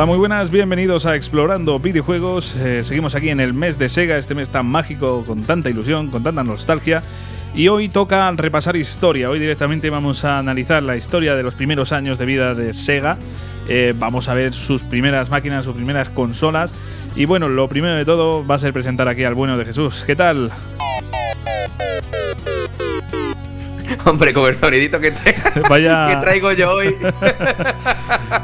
Hola, muy buenas, bienvenidos a Explorando Videojuegos. Eh, seguimos aquí en el mes de Sega, este mes tan mágico, con tanta ilusión, con tanta nostalgia. Y hoy toca repasar historia. Hoy directamente vamos a analizar la historia de los primeros años de vida de Sega. Eh, vamos a ver sus primeras máquinas, sus primeras consolas. Y bueno, lo primero de todo va a ser presentar aquí al bueno de Jesús. ¿Qué tal? Hombre, con el sonidito que, traigo yo hoy.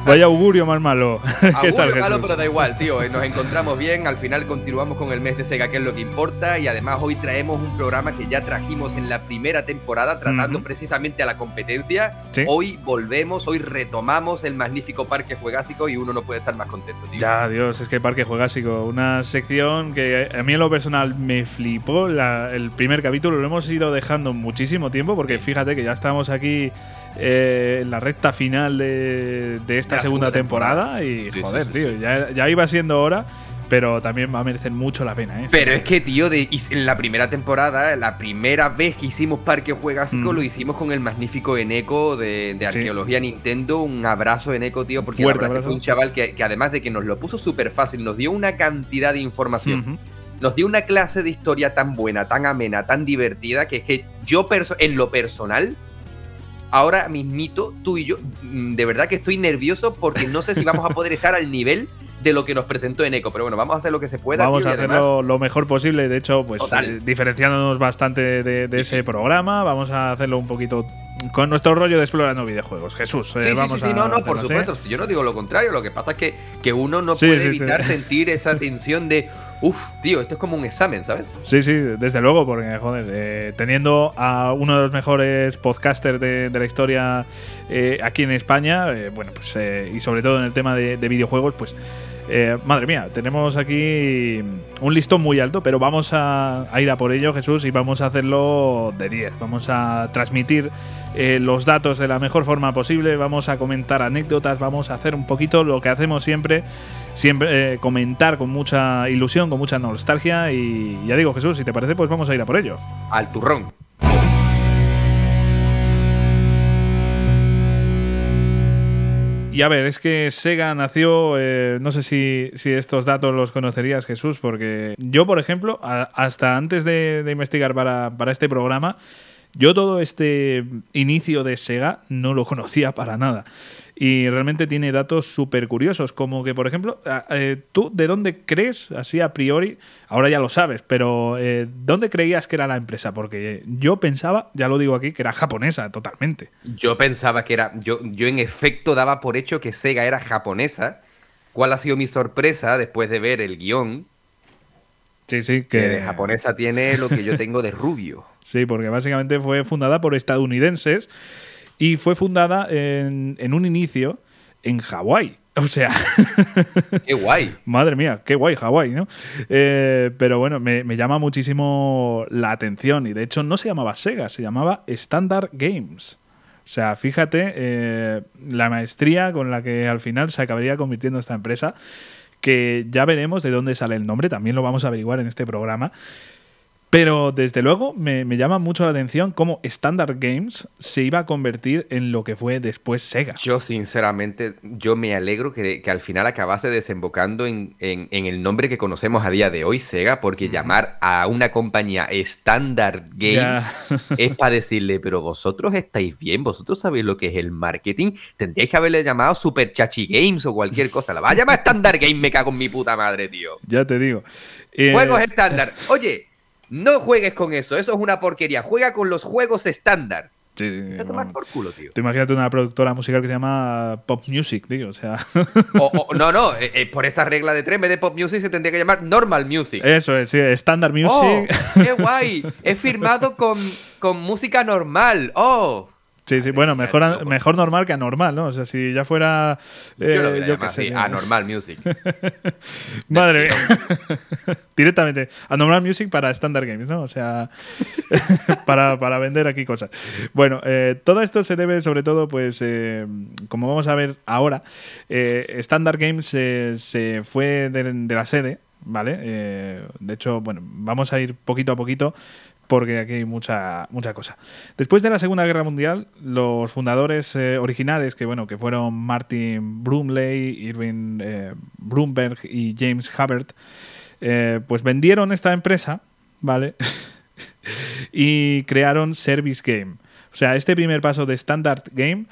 Vaya augurio más malo. ¿Qué tal, malo, pero da igual, tío. Eh, nos encontramos bien. Al final continuamos con el mes de Sega, que es lo que importa. Y además hoy traemos un programa que ya trajimos en la primera temporada, tratando precisamente a la competencia. Hoy volvemos, hoy retomamos el magnífico Parque Juegásico y uno no puede estar más contento, tío. Ya, Dios, es que Parque Juegásico, una sección que a mí en lo personal me flipó. el primer capítulo lo hemos ido dejando muchísimo tiempo porque fíjate que ya estamos aquí eh, en la recta final de, esta segunda, temporada, y joder, tío, ya, iba siendo hora. Pero también va a merecer mucho la pena, ¿eh? Pero es que, tío, de, en la primera temporada, la primera vez que hicimos Parque Juegásico, mm. lo hicimos con el magnífico Eneco de, Arqueología Nintendo. Un abrazo, Eneco, tío, porque fue un chaval que, además de que nos lo puso súper fácil, nos dio una cantidad de información nos dio una clase de historia tan buena, tan amena, tan divertida, que es que yo en lo personal, ahora mismito, tú y yo, mm, de verdad que estoy nervioso porque no sé si vamos a poder estar al nivel de lo que nos presentó Eneco. Pero bueno, vamos a hacer lo que se pueda. Vamos a hacerlo lo mejor posible. De hecho, pues eh, diferenciándonos bastante de, ese programa, vamos a hacerlo un poquito con nuestro rollo de explorando videojuegos. Jesús, eh, vamos sí, no, no, por supuesto. Yo no digo lo contrario. Lo que pasa es que, que uno no puede evitar sentir esa tensión de. Uf, tío, esto es como un examen, ¿sabes? Sí, sí, desde luego, porque, joder, eh, teniendo a uno de los mejores podcasters de, la historia aquí en España, bueno, pues, y sobre todo en el tema de videojuegos, pues eh, madre mía, tenemos aquí un listón muy alto, pero vamos a, ir a por ello, Jesús, y vamos a hacerlo de 10. Vamos a transmitir eh, los datos de la mejor forma posible, vamos a comentar anécdotas, vamos a hacer un poquito lo que hacemos siempre, siempre eh, comentar con mucha ilusión, con mucha nostalgia. Y ya digo, Jesús, si te parece, pues vamos a ir a por ello. Al turrón. Y a ver, es que Sega nació, eh, no sé si, estos datos los conocerías, Jesús, porque yo, por ejemplo, hasta antes de, investigar para, para, este programa, yo todo este inicio de Sega no lo conocía para nada. Y realmente tiene datos súper curiosos, como que, por ejemplo, eh, tú de dónde crees, así a priori, ahora ya lo sabes, pero eh, ¿dónde creías que era la empresa? Porque yo pensaba, ya lo digo aquí, que era japonesa totalmente. Yo pensaba que era, yo, yo en efecto daba por hecho que Sega era japonesa. ¿Cuál ha sido mi sorpresa después de ver el guion? Sí, sí, que... que de japonesa tiene lo que yo tengo de rubio. sí, porque básicamente fue fundada por estadounidenses y fue fundada en, en un inicio en Hawái. O sea. ¡Qué guay! Madre mía, qué guay Hawái, ¿no? Eh, pero bueno, me, me, llama muchísimo la atención. Y de hecho, no se llamaba Sega, se llamaba Standard Games. O sea, fíjate eh, la maestría con la que al final se acabaría convirtiendo esta empresa. Que ya veremos de dónde sale el nombre, también lo vamos a averiguar en este programa. Pero desde luego me, llama mucho la atención cómo Standard Games se iba a convertir en lo que fue después Sega. Yo sinceramente, yo me alegro que, al final acabase desembocando en, el nombre que conocemos a día de hoy, Sega, porque llamar a una compañía Standard Games es para decirle, pero vosotros estáis bien, vosotros sabéis lo que es el marketing, tendríais que haberle llamado Super Chachi Games o cualquier cosa. La va a llamar Standard Games, me cago en mi puta madre, tío. Ya te digo. Juegos eh, estándar. Oye, no juegues con eso, eso es una porquería. Juega con los juegos estándar. Sí, tomar por culo, tío. Te imagínate una productora musical que se llama Pop Music, tío. O sea. no, no, eh, eh, por esta regla de tres, en vez de Pop Music se tendría que llamar Normal Music. Eso es, sí, Standard Music. Oh, ¡Qué guay! He firmado con, con música normal. ¡Oh! Sí, sí, bueno, mejor, mejor normal que anormal, ¿no? O sea, si ya fuera. Eh, yo, qué sé. Anormal Music. Madre mía. Directamente. Anormal Music para Standard Games, ¿no? O sea, para, vender aquí cosas. Bueno, eh, todo esto se debe sobre todo, pues, eh, como vamos a ver ahora, eh, Standard Games se fue de, de, la sede, ¿vale? de hecho, bueno, vamos a ir poquito a poquito porque aquí hay mucha, mucha cosa. Después de la Segunda Guerra Mundial, los fundadores eh, originales, que bueno, que fueron Martin Brumley, Irving eh, Brumberg y James Hubbard, eh, pues vendieron esta empresa, ¿vale? y crearon Service Game. O sea, este primer paso de Standard Game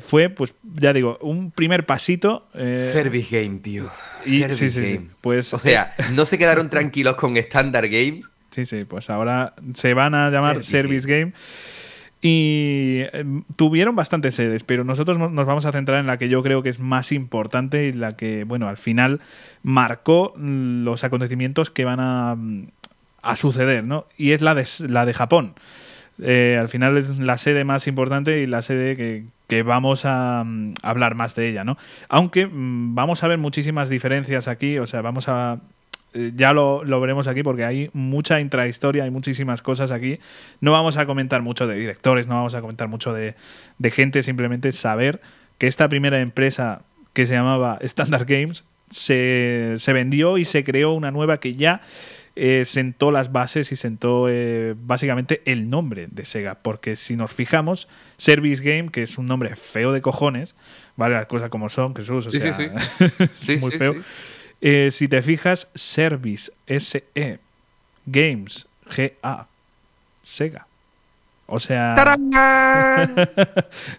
fue, pues ya digo, un primer pasito. Service Game, tío. sí, sí, sí. Pues, o sea, no se quedaron tranquilos con Standard Game Sí, sí, pues ahora se van a llamar Service, Game. Y em, tuvieron bastantes sedes, pero nosotros nos vamos a centrar en la que yo creo que es más importante y la que, bueno, al final marcó los acontecimientos que van a, a suceder, ¿no? Y es la de, la de Japón. Eh, al final es la sede más importante y la sede que, que vamos a, a, hablar más de ella, ¿no? Aunque mm, vamos a ver muchísimas diferencias aquí, o sea, vamos a ya lo, veremos aquí porque hay mucha intrahistoria, hay muchísimas cosas aquí. No vamos a comentar mucho de directores, no vamos a comentar mucho de, gente, simplemente saber que esta primera empresa que se llamaba Standard Games se, vendió y se creó una nueva que ya eh, sentó las bases y sentó eh, básicamente el nombre de Sega. Porque si nos fijamos, Service Game, que es un nombre feo de cojones, ¿vale? Las cosas como son, que o sea, sí, muy feo. Eh, si te fijas, Service, SE, Games, GA, Sega. O sea.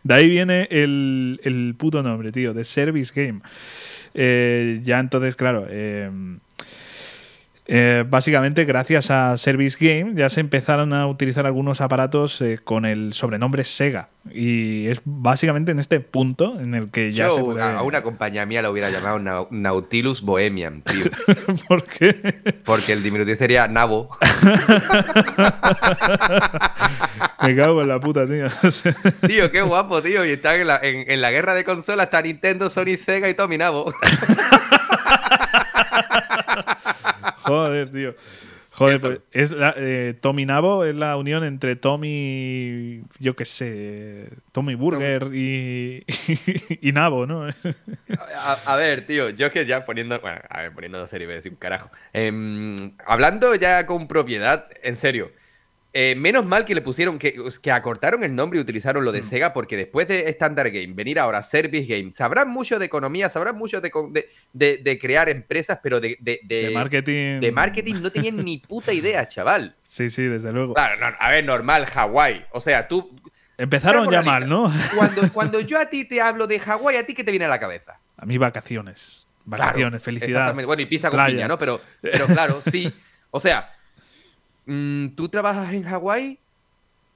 de ahí viene el, el, puto nombre, tío, de Service Game. Eh, ya entonces, claro. Eh, eh, básicamente, gracias a Service Game, ya se empezaron a utilizar algunos aparatos eh, con el sobrenombre Sega. Y es básicamente en este punto en el que ya se puede... A una compañía mía la hubiera llamado Nautilus Bohemian, tío. ¿Por qué? Porque el diminutivo sería Nabo. Me cago en la puta, tío. tío, qué guapo, tío. Y están en la, en, la guerra de consolas, está Nintendo, Sony, Sega y Tommy Nabo. Joder, tío. Joder, pues, es eh, Tommy Nabo es la unión entre Tommy, yo qué sé, Tommy Burger y, y, Nabo, ¿no? a, ver, tío, yo es que ya poniendo, bueno, a ver, poniendo serie, voy a decir un carajo. Em, hablando ya con propiedad, en serio, eh, menos mal que le pusieron, que, que, acortaron el nombre y utilizaron lo de Sega, porque después de Standard Game, venir ahora a Service Game, sabrán mucho de economía, sabrán mucho de, de, crear empresas, pero de, de, marketing. De marketing no tenían ni puta idea, chaval. Sí, sí, desde luego. Claro, a ver, normal, Hawái. O sea, tú. Empezaron ya mal, ¿no? Cuando, cuando yo a ti te hablo de Hawái, ¿a ti qué te viene a la cabeza? A mí vacaciones. Vacaciones, felicidad. Bueno, y pista con piña, ¿no? Pero, pero claro, sí. O sea, Mm, tú trabajas en Hawái,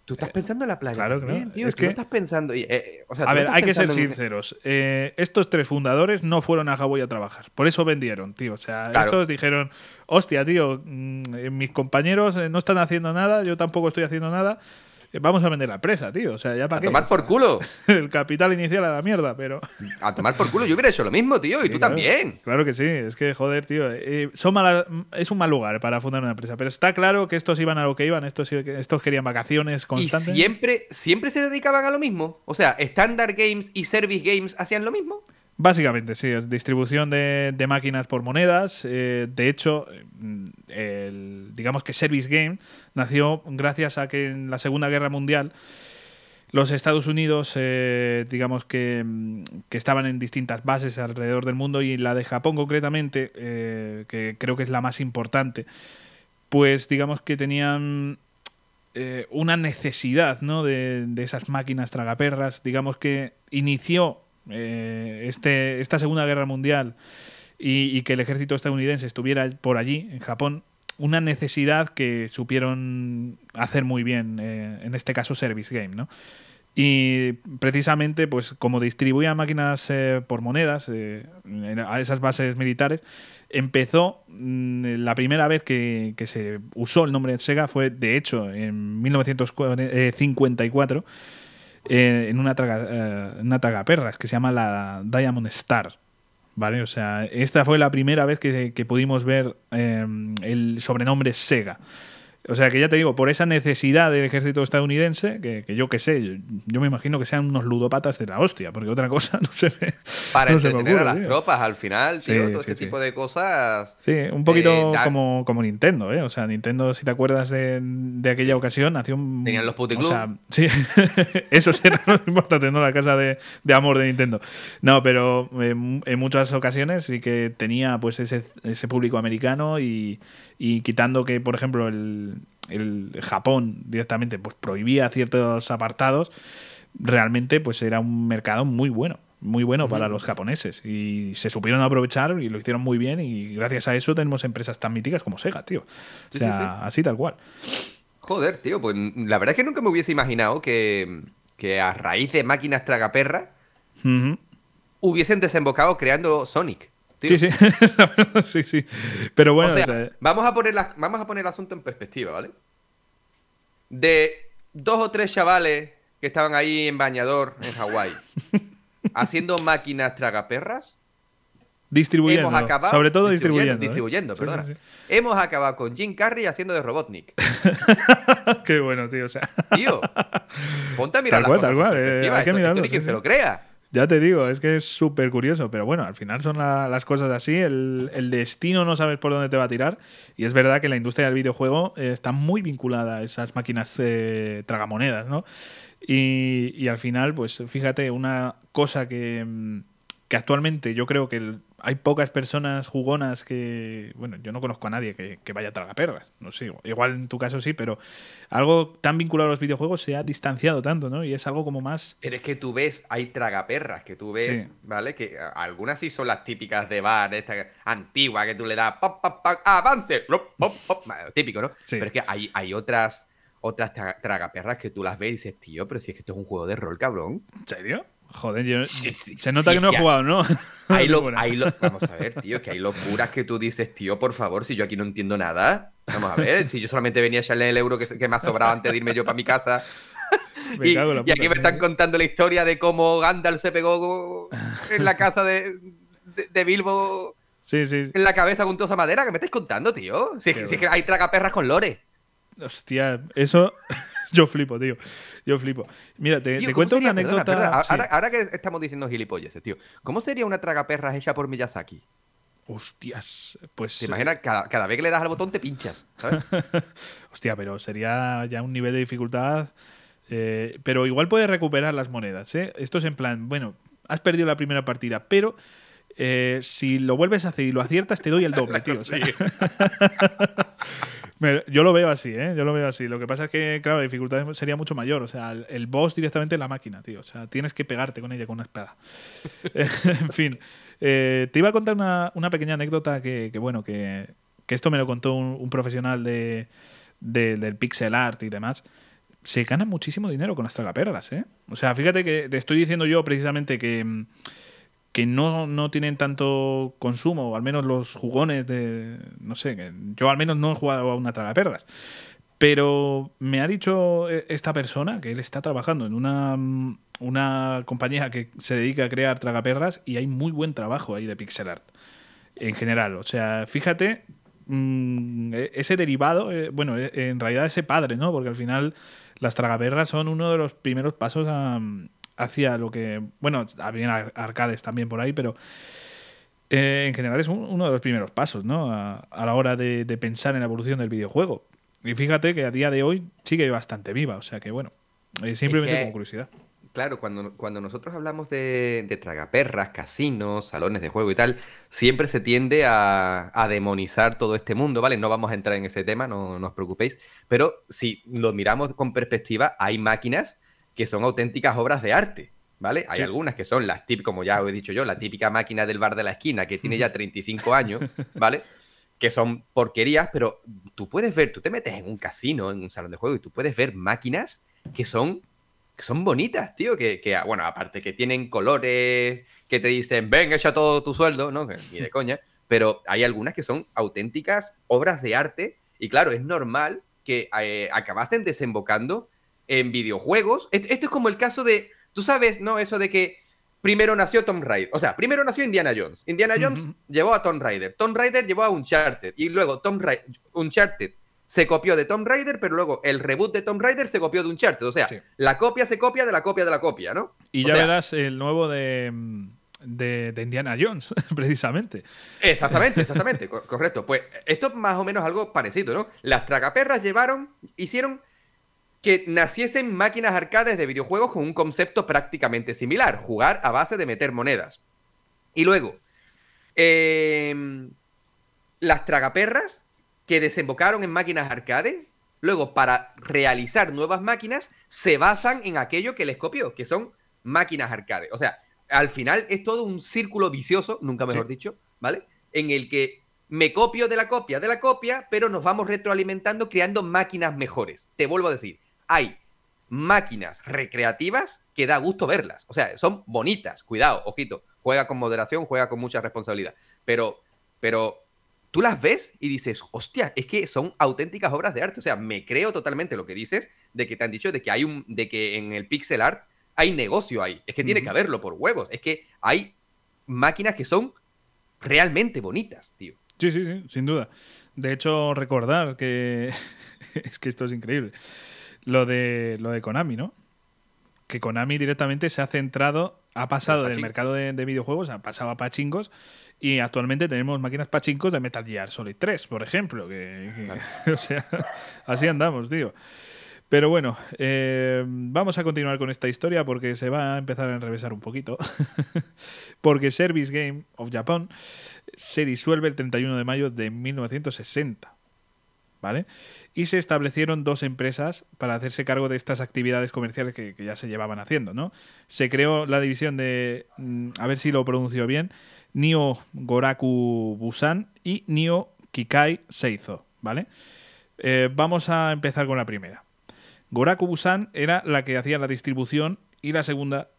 tú estás eh, pensando en la playa. Claro, claro. Tío, es que no estás pensando. Eh, a ver, hay que ser sinceros. Eh, estos tres fundadores no fueron a Hawái a trabajar. Por eso vendieron, tío. O sea, estos dijeron: Hostia, tío, mm, mis compañeros no están haciendo nada, yo tampoco estoy haciendo nada vamos a vender la empresa, tío. O sea, ya para qué. A tomar por culo. El capital inicial a la mierda, pero. A tomar por culo. Yo hubiera hecho lo mismo, tío. y tú también. Claro que sí. Es que, joder, tío. Eh, son es un mal lugar para fundar una empresa. Pero está claro que estos iban a lo que iban. Estos, estos querían vacaciones constantes. ¿Y siempre, siempre se dedicaban a lo mismo? O sea, Standard Games y Service Games hacían lo mismo. Básicamente, sí, es distribución de, máquinas por monedas. Eh, de hecho, el, digamos que Service Game nació gracias a que en la Segunda Guerra Mundial los Estados Unidos, eh, digamos que, que, estaban en distintas bases alrededor del mundo y la de Japón concretamente, eh, que creo que es la más importante, pues digamos que tenían una necesidad ¿no? de, de esas máquinas tragaperras, digamos que inició eh, este, esta Segunda Guerra Mundial y, que el ejército estadounidense estuviera por allí, en Japón, una necesidad que supieron hacer muy bien, eh, en este caso Service Game, ¿no? Y precisamente, pues como distribuía máquinas eh, por monedas a esas bases militares, empezó mm, la primera vez que, que, se usó el nombre de Sega fue, de hecho, en 1954 eh, en una traga, eh, una tragaperras que se llama la Diamond Star. ¿Vale? O sea, esta fue la primera vez que, pudimos ver eh, el sobrenombre Sega. O sea que ya te digo, por esa necesidad del ejército estadounidense, que, yo qué sé, yo, me imagino que sean unos ludopatas de la hostia, porque otra cosa no se ve. Para entretener a las tropas al final, tío, todo este tipo de cosas. Sí, un poquito eh, como, como Nintendo, ¿eh? O sea, Nintendo, si te acuerdas de, aquella ocasión, hacía un. Tenían los puticlubs. O sea, sí, eso era lo importante, ¿no? La casa de, amor de Nintendo. No, pero en, muchas ocasiones sí que tenía pues ese, ese público americano y, y quitando que, por ejemplo, el, Japón directamente pues prohibía ciertos apartados, realmente pues era un mercado muy bueno muy bueno para los japoneses y se supieron aprovechar y lo hicieron muy bien y gracias a eso tenemos empresas tan míticas como Sega, tío. O sea, así tal cual. Joder, tío, pues la verdad es que nunca me hubiese imaginado que, a raíz de máquinas tragaperras hubiesen desembocado creando Sonic. Sí, sí. sí, sí. Pero bueno. vamos, a poner vamos a poner el asunto en perspectiva, ¿vale? De dos o tres chavales que estaban ahí en bañador en Hawái haciendo máquinas tragaperras. Distribuyendo. sobre todo distribuyendo. Distribuyendo, ¿eh? perdona. Hemos acabado con Jim Carrey haciendo de Robotnik. Qué bueno, tío. O sea. Tío, ponte a mirar tal cual, tal cual. Eh, hay que mirarlo. que se lo crea. Ya te digo, es que es súper curioso, pero bueno, al final son las cosas así, el, destino no sabes por dónde te va a tirar y es verdad que la industria del videojuego eh, está muy vinculada a esas máquinas eh, tragamonedas, ¿no? Y, y, al final, pues fíjate, una cosa que, mm, que actualmente yo creo que hay pocas personas jugonas que, bueno, yo no conozco a nadie que, vaya a tragaperras, no sé, igual en tu caso sí, pero algo tan vinculado a los videojuegos se ha distanciado tanto, ¿no? Y es algo como más... Pero es que tú ves, hay tragaperras que tú ves, ¿vale? Que algunas sí son las típicas de bar, esta antigua que tú le das, pop, pop, pop, avance, pop, pop, típico, ¿no? Pero es que hay, hay otras otras tragaperras que tú las ves y dices, tío, pero si es que esto es un juego de rol, cabrón. ¿En serio? Joder, se nota que no he jugado, ¿no? Hay lo, vamos a ver, tío, que hay locuras que tú dices, tío, por favor, si yo aquí no entiendo nada. Vamos a ver, si yo solamente venía a echarle el euro que, me ha sobrado antes de irme yo para mi casa. y, aquí me están contando la historia de cómo Gandalf se pegó en la casa de, de, Bilbo. Sí, sí. En la cabeza con toda esa madera. ¿Qué me estáis contando, tío? Si, es que hay tragaperras con lore. Hostia, eso. Yo flipo, tío. Yo flipo. Mira, te, cuento una anécdota. Ahora, que estamos diciendo gilipollas, tío. ¿Cómo sería una tragaperras hecha por Miyazaki? Hostias, pues. ¿Te imaginas? Cada, vez que le das al botón te pinchas, ¿sabes? Hostia, pero sería ya un nivel de dificultad. Eh, pero igual puedes recuperar las monedas, ¿eh? Esto es en plan, bueno, has perdido la primera partida, pero eh, si lo vuelves a hacer y lo aciertas, te doy el doble, tío. Yo lo veo así, ¿eh? Yo lo veo así. Lo que pasa es que, claro, la dificultad sería mucho mayor. O sea, el, boss directamente en la máquina, tío. O sea, tienes que pegarte con ella con una espada. en fin. Eh, te iba a contar una, pequeña anécdota que, bueno, que, esto me lo contó un, profesional de, del pixel art y demás. Se gana muchísimo dinero con las tragaperras, ¿eh? O sea, fíjate que te estoy diciendo yo precisamente que que no, no, tienen tanto consumo, o al menos los jugones de. No sé, yo al menos no he jugado a una tragaperras. Pero me ha dicho e, esta persona que él está trabajando en una, una compañía que se dedica a crear tragaperras y hay muy buen trabajo ahí de pixel art en general. O sea, fíjate, mm, e, ese derivado, eh, bueno, e, en realidad ese padre, ¿no? Porque al final las tragaperras son uno de los primeros pasos a, hacía lo que. Bueno, había arcades también por ahí, pero. Eh, en general es uno de los primeros pasos, ¿no? A, la hora de, pensar en la evolución del videojuego. Y fíjate que a día de hoy sigue bastante viva, o sea que bueno, simplemente como curiosidad. Claro, cuando, cuando nosotros hablamos de, de, tragaperras, casinos, salones de juego y tal, siempre se tiende a, a, demonizar todo este mundo, ¿vale? No vamos a entrar en ese tema, no, no os preocupéis, pero si lo miramos con perspectiva, hay máquinas que son auténticas obras de arte, ¿vale? Hay algunas que son las típicas, como ya os he dicho yo, la típica máquina del bar de la esquina que tiene ya 35 años, ¿vale? Que son porquerías, pero tú puedes ver, tú te metes en un casino, en un salón de juego y tú puedes ver máquinas que son, que son bonitas, tío, que, bueno, aparte que tienen colores, que te dicen, ven, echa todo tu sueldo, ¿no? Ni de coña, pero hay algunas que son auténticas obras de arte y claro, es normal que eh, acabasen desembocando en videojuegos. Esto es como el caso de, tú sabes, ¿no? Eso de que primero nació Tom Raider. O sea, primero nació Indiana Jones. Indiana Jones llevó a Tom Raider. Tom Raider llevó a Uncharted. Y luego Tom Raider, Uncharted se copió de Tomb Raider, pero luego el reboot de Tomb Raider se copió de Uncharted. O sea, la copia se copia de la copia de la copia, ¿no? Y ya verás el nuevo de, de, Indiana Jones, precisamente. Exactamente, exactamente, correcto. Pues esto es más o menos algo parecido, ¿no? Las tragaperras llevaron, hicieron que naciesen máquinas arcades de videojuegos con un concepto prácticamente similar, jugar a base de meter monedas. Y luego, em, las tragaperras que desembocaron en máquinas arcade, luego para realizar nuevas máquinas, se basan en aquello que les copió, que son máquinas arcade. O sea, al final es todo un círculo vicioso, nunca mejor dicho, ¿vale? En el que me copio de la copia de la copia, pero nos vamos retroalimentando creando máquinas mejores. Te vuelvo a decir, hay máquinas recreativas que da gusto verlas. O sea, son bonitas. Cuidado, ojito. Juega con moderación, juega con mucha responsabilidad. Pero, pero tú las ves y dices, hostia, es que son auténticas obras de arte. O sea, me creo totalmente lo que dices de que te han dicho de que hay un, de que en el pixel art hay negocio ahí. Es que tiene que haberlo por huevos. Es que hay máquinas que son realmente bonitas, tío. Sí, sí, sí, sin duda. De hecho, recordar que es que esto es increíble lo de, lo de Konami, ¿no? Que Konami directamente se ha centrado, ha pasado del mercado de, videojuegos, ha pasado a pachingos y actualmente tenemos máquinas pachincos de Metal Gear Solid 3, por ejemplo. Que, o sea, así andamos, tío. Pero bueno, eh, vamos a continuar con esta historia porque se va a empezar a enrevesar un poquito. porque Service Game of Japan se disuelve el 31 de mayo de 1960. ¿Vale? y se establecieron dos empresas para hacerse cargo de estas actividades comerciales que, ya se llevaban haciendo, ¿no? Se creó la división de, mm, a ver si lo pronuncio bien, Nio Goraku Busan y Nio Kikai Seizo, ¿vale? Eh, vamos a empezar con la primera. Goraku Busan era la que hacía la distribución y la segunda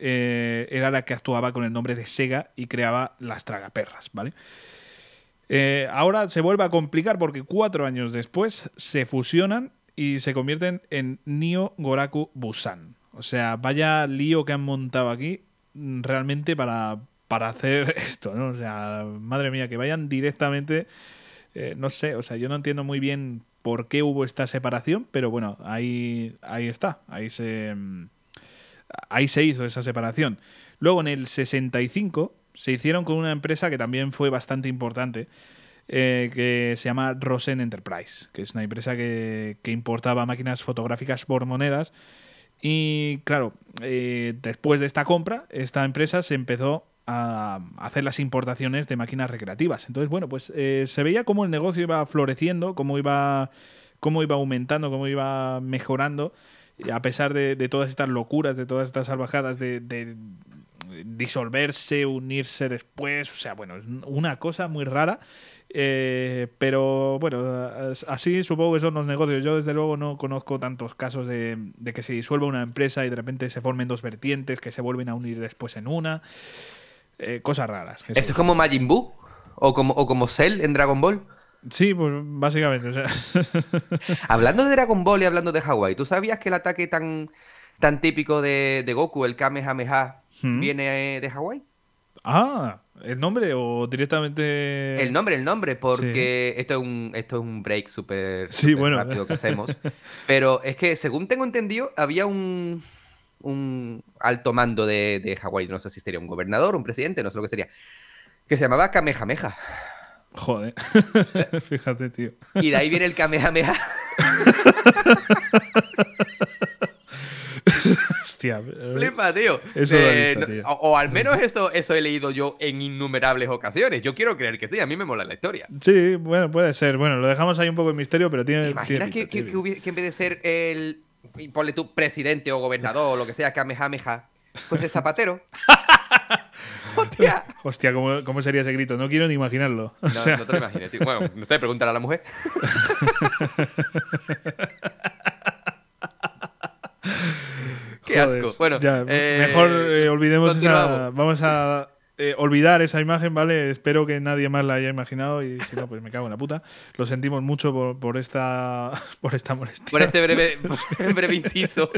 eh, era la que actuaba con el nombre de Sega y creaba las tragaperras, ¿vale? Eh, ahora se vuelve a complicar porque cuatro años después se fusionan y se convierten en Nio Goraku Busan. O sea, vaya lío que han montado aquí mm, realmente para, para hacer esto, ¿no? O sea, madre mía, que vayan directamente, eh, no sé, o sea, yo no entiendo muy bien por qué hubo esta separación, pero bueno, ahí, ahí está, ahí se, mm, ahí se hizo esa separación. Luego en el 65 se hicieron con una empresa que también fue bastante importante, eh, que se llama Rosen Enterprise, que es una empresa que, importaba máquinas fotográficas por monedas. Y claro, eh, después de esta compra, esta empresa se empezó a hacer las importaciones de máquinas recreativas. Entonces, bueno, pues eh, se veía cómo el negocio iba floreciendo, cómo iba, cómo iba aumentando, cómo iba mejorando, a pesar de, todas estas locuras, de todas estas salvajadas de, disolverse, unirse después, o sea, bueno, es una cosa muy rara. Eh, pero bueno, así supongo que son los negocios. Yo desde luego no conozco tantos casos de, que se disuelva una empresa y de repente se formen dos vertientes que se vuelven a unir después en una. Eh, cosas raras. ¿Eso es como Majin Buu? ¿O como, ¿O como Cell en Dragon Ball? Sí, pues básicamente. hablando de Dragon Ball y hablando de Hawaii, ¿tú sabías que el ataque tan, tan típico de, de Goku, el Kamehameha, viene de Hawái. Ah, ¿el nombre o directamente...? El nombre, el nombre, porque esto, es un, esto es un break súper sí, bueno. rápido que hacemos. Pero es que, según tengo entendido, había un, un alto mando de, de Hawái, no sé si sería un gobernador, un presidente, no sé lo que sería, que se llamaba Kamehameha. Joder, fíjate, tío. Y de ahí viene el Kamehameha. Hostia. Flipa, tío. Eso eh, O, al menos eso, eso he leído yo en innumerables ocasiones. Yo quiero creer que sí, a mí me mola la historia. Sí, bueno, puede ser. Bueno, lo dejamos ahí un poco en misterio, pero tiene. ¿Te imaginas que, que, en vez de ser el. Ponle tú, presidente o gobernador o lo que sea, Kamehameha, fuese zapatero? Hostia. Hostia, ¿cómo, ¿cómo, sería ese grito? No quiero ni imaginarlo. No, no te lo imagines. Bueno, no sé, pregúntale a la mujer. Qué asco. Bueno, eh, mejor eh, olvidemos esa. Vamos a eh, olvidar esa imagen, ¿vale? Espero que nadie más la haya imaginado y si no, pues me cago en la puta. Lo sentimos mucho por, por esta, por esta molestia. Por este breve, breve inciso.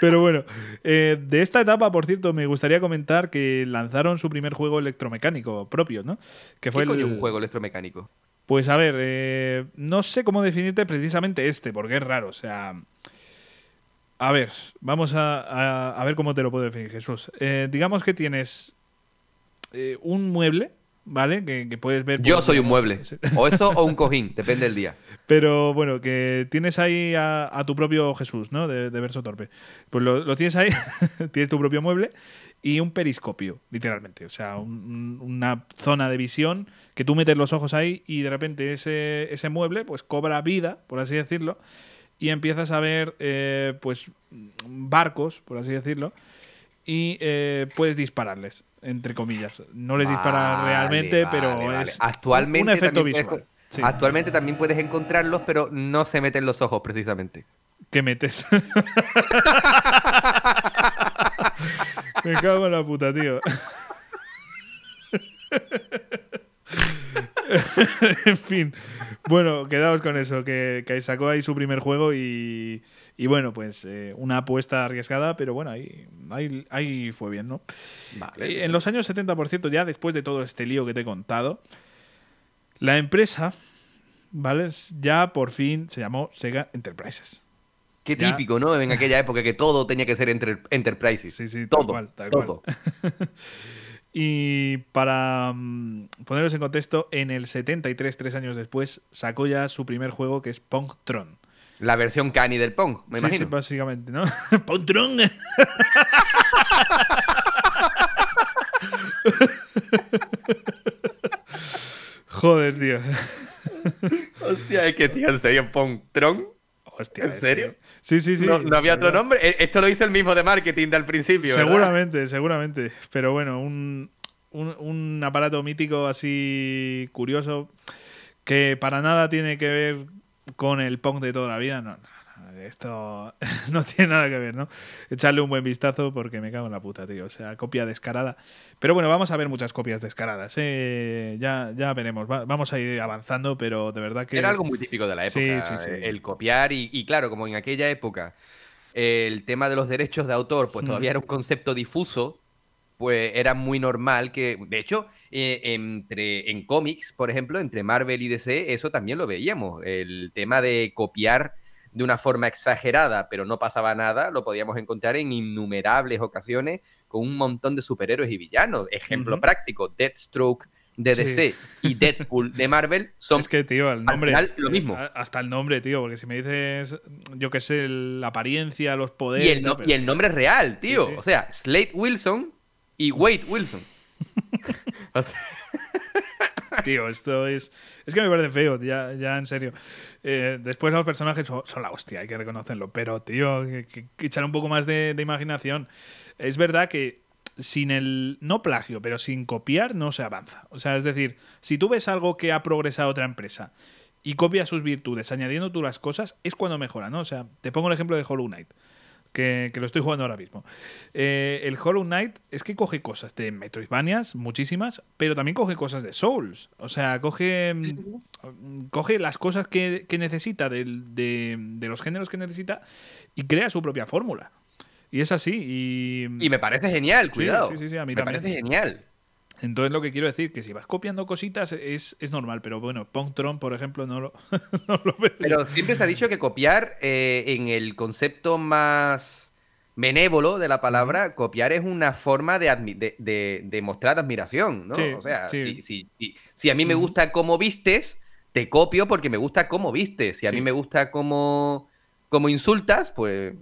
Pero bueno, de esta etapa, por cierto, me gustaría comentar que lanzaron su primer juego electromecánico propio, ¿no? Que fue ¿Qué el, un juego electromecánico? Pues a ver, eh, no sé cómo definirte precisamente este, porque es raro. O sea, a ver, vamos a, a, ver cómo te lo puedo definir, Jesús. Eh, digamos que tienes eh, un mueble, ¿vale? Que, puedes ver. Yo soy un mueble. O eso o un cojín, depende del día. Pero bueno, que tienes ahí a, tu propio Jesús, ¿no? De, verso torpe. Pues lo, lo tienes ahí, tienes tu propio mueble y un periscopio, literalmente. O sea, una zona de visión que tú metes los ojos ahí y de repente ese, ese mueble pues cobra vida, por así decirlo, y empiezas a ver eh, pues barcos, por así decirlo, y eh, puedes dispararles, entre comillas. No les disparas realmente, pero es actualmente un efecto visual. Actualmente también puedes encontrarlos, pero no se meten los ojos precisamente. ¿Qué metes? Me cago en la puta, tío. en fin. Bueno, quedaos con eso, que, sacó ahí su primer juego y, y bueno, pues eh, una apuesta arriesgada, pero bueno, ahí, ahí, fue bien, ¿no? Vale. En los años 70, por cierto, ya después de todo este lío que te he contado, la empresa, ¿vale? Ya por fin se llamó Sega Enterprises. Qué típico, ¿no? En aquella época que todo tenía que ser entre enterprises. Sí, sí, todo. Cual, todo. y para mm, poneros en contexto, en el 73, tres años después, sacó ya su primer juego que es Pong Tron. La versión cani del Pong, me sí, imagino. Sí, básicamente, ¿no? Pong Tron. Joder, tío. Hostia, es que tío, en serio, Pong Tron. Hostia, ¿En serio? Sí, sí, sí. No, había otro nombre. E, esto lo hizo el mismo de marketing del principio. Seguramente, seguramente. Pero bueno, un, un, aparato mítico así curioso que para nada tiene que ver con el Pong de toda la vida. No, esto no tiene nada que ver, ¿no? Echarle un buen vistazo porque me cago en la puta, tío. O sea, copia descarada. Pero bueno, vamos a ver muchas copias descaradas. ¿eh? Ya, ya veremos. vamos a ir avanzando, pero de verdad que. Era algo muy típico de la época. El copiar y, claro, como en aquella época el tema de los derechos de autor, pues todavía era un concepto difuso, pues era muy normal que. De hecho. Eh, entre, en cómics, por ejemplo, entre Marvel y DC, eso también lo veíamos. El tema de copiar de una forma exagerada, pero no pasaba nada, lo podíamos encontrar en innumerables ocasiones con un montón de superhéroes y villanos. Ejemplo práctico, Deathstroke de DC y Deadpool de Marvel son es que, tío, el nombre, lo mismo. Hasta el nombre, tío, porque si me dices, yo qué sé, la apariencia, los poderes... Y el, nombre real, tío. O sea, Slade Wilson y Wade Wilson. o sea, Tío, esto es. Es que me parece feo, ya, ya en serio. Eh, después los personajes son, la hostia, hay que reconocerlo. Pero, tío, que, echar un poco más de, imaginación. Es verdad que sin el. No plagio, pero sin copiar no se avanza. O sea, es decir, si tú ves algo que ha progresado otra empresa y copia sus virtudes añadiendo tú las cosas, es cuando mejora, ¿no? O sea, te pongo el ejemplo de Hollow Knight que, lo estoy jugando ahora mismo. Eh, el Hollow Knight es que coge cosas de Metroidvanias, muchísimas, pero también coge cosas de Souls. O sea, coge, mm, coge las cosas que, necesita de, de, los géneros que necesita y crea su propia fórmula. Y es así. Y, y me parece genial, cuidado. Sí, sí, sí, a mí me parece genial. Entonces lo que quiero decir que si vas copiando cositas es, normal, pero bueno, Tron, por ejemplo, no lo, no veo. Pero siempre se ha dicho que copiar eh, en el concepto más benévolo de la palabra, copiar es una forma de, de, mostrar admiración, ¿no? o sea, si, a mí me gusta cómo vistes, te copio porque me gusta cómo vistes. Si a mí me gusta cómo, cómo insultas, pues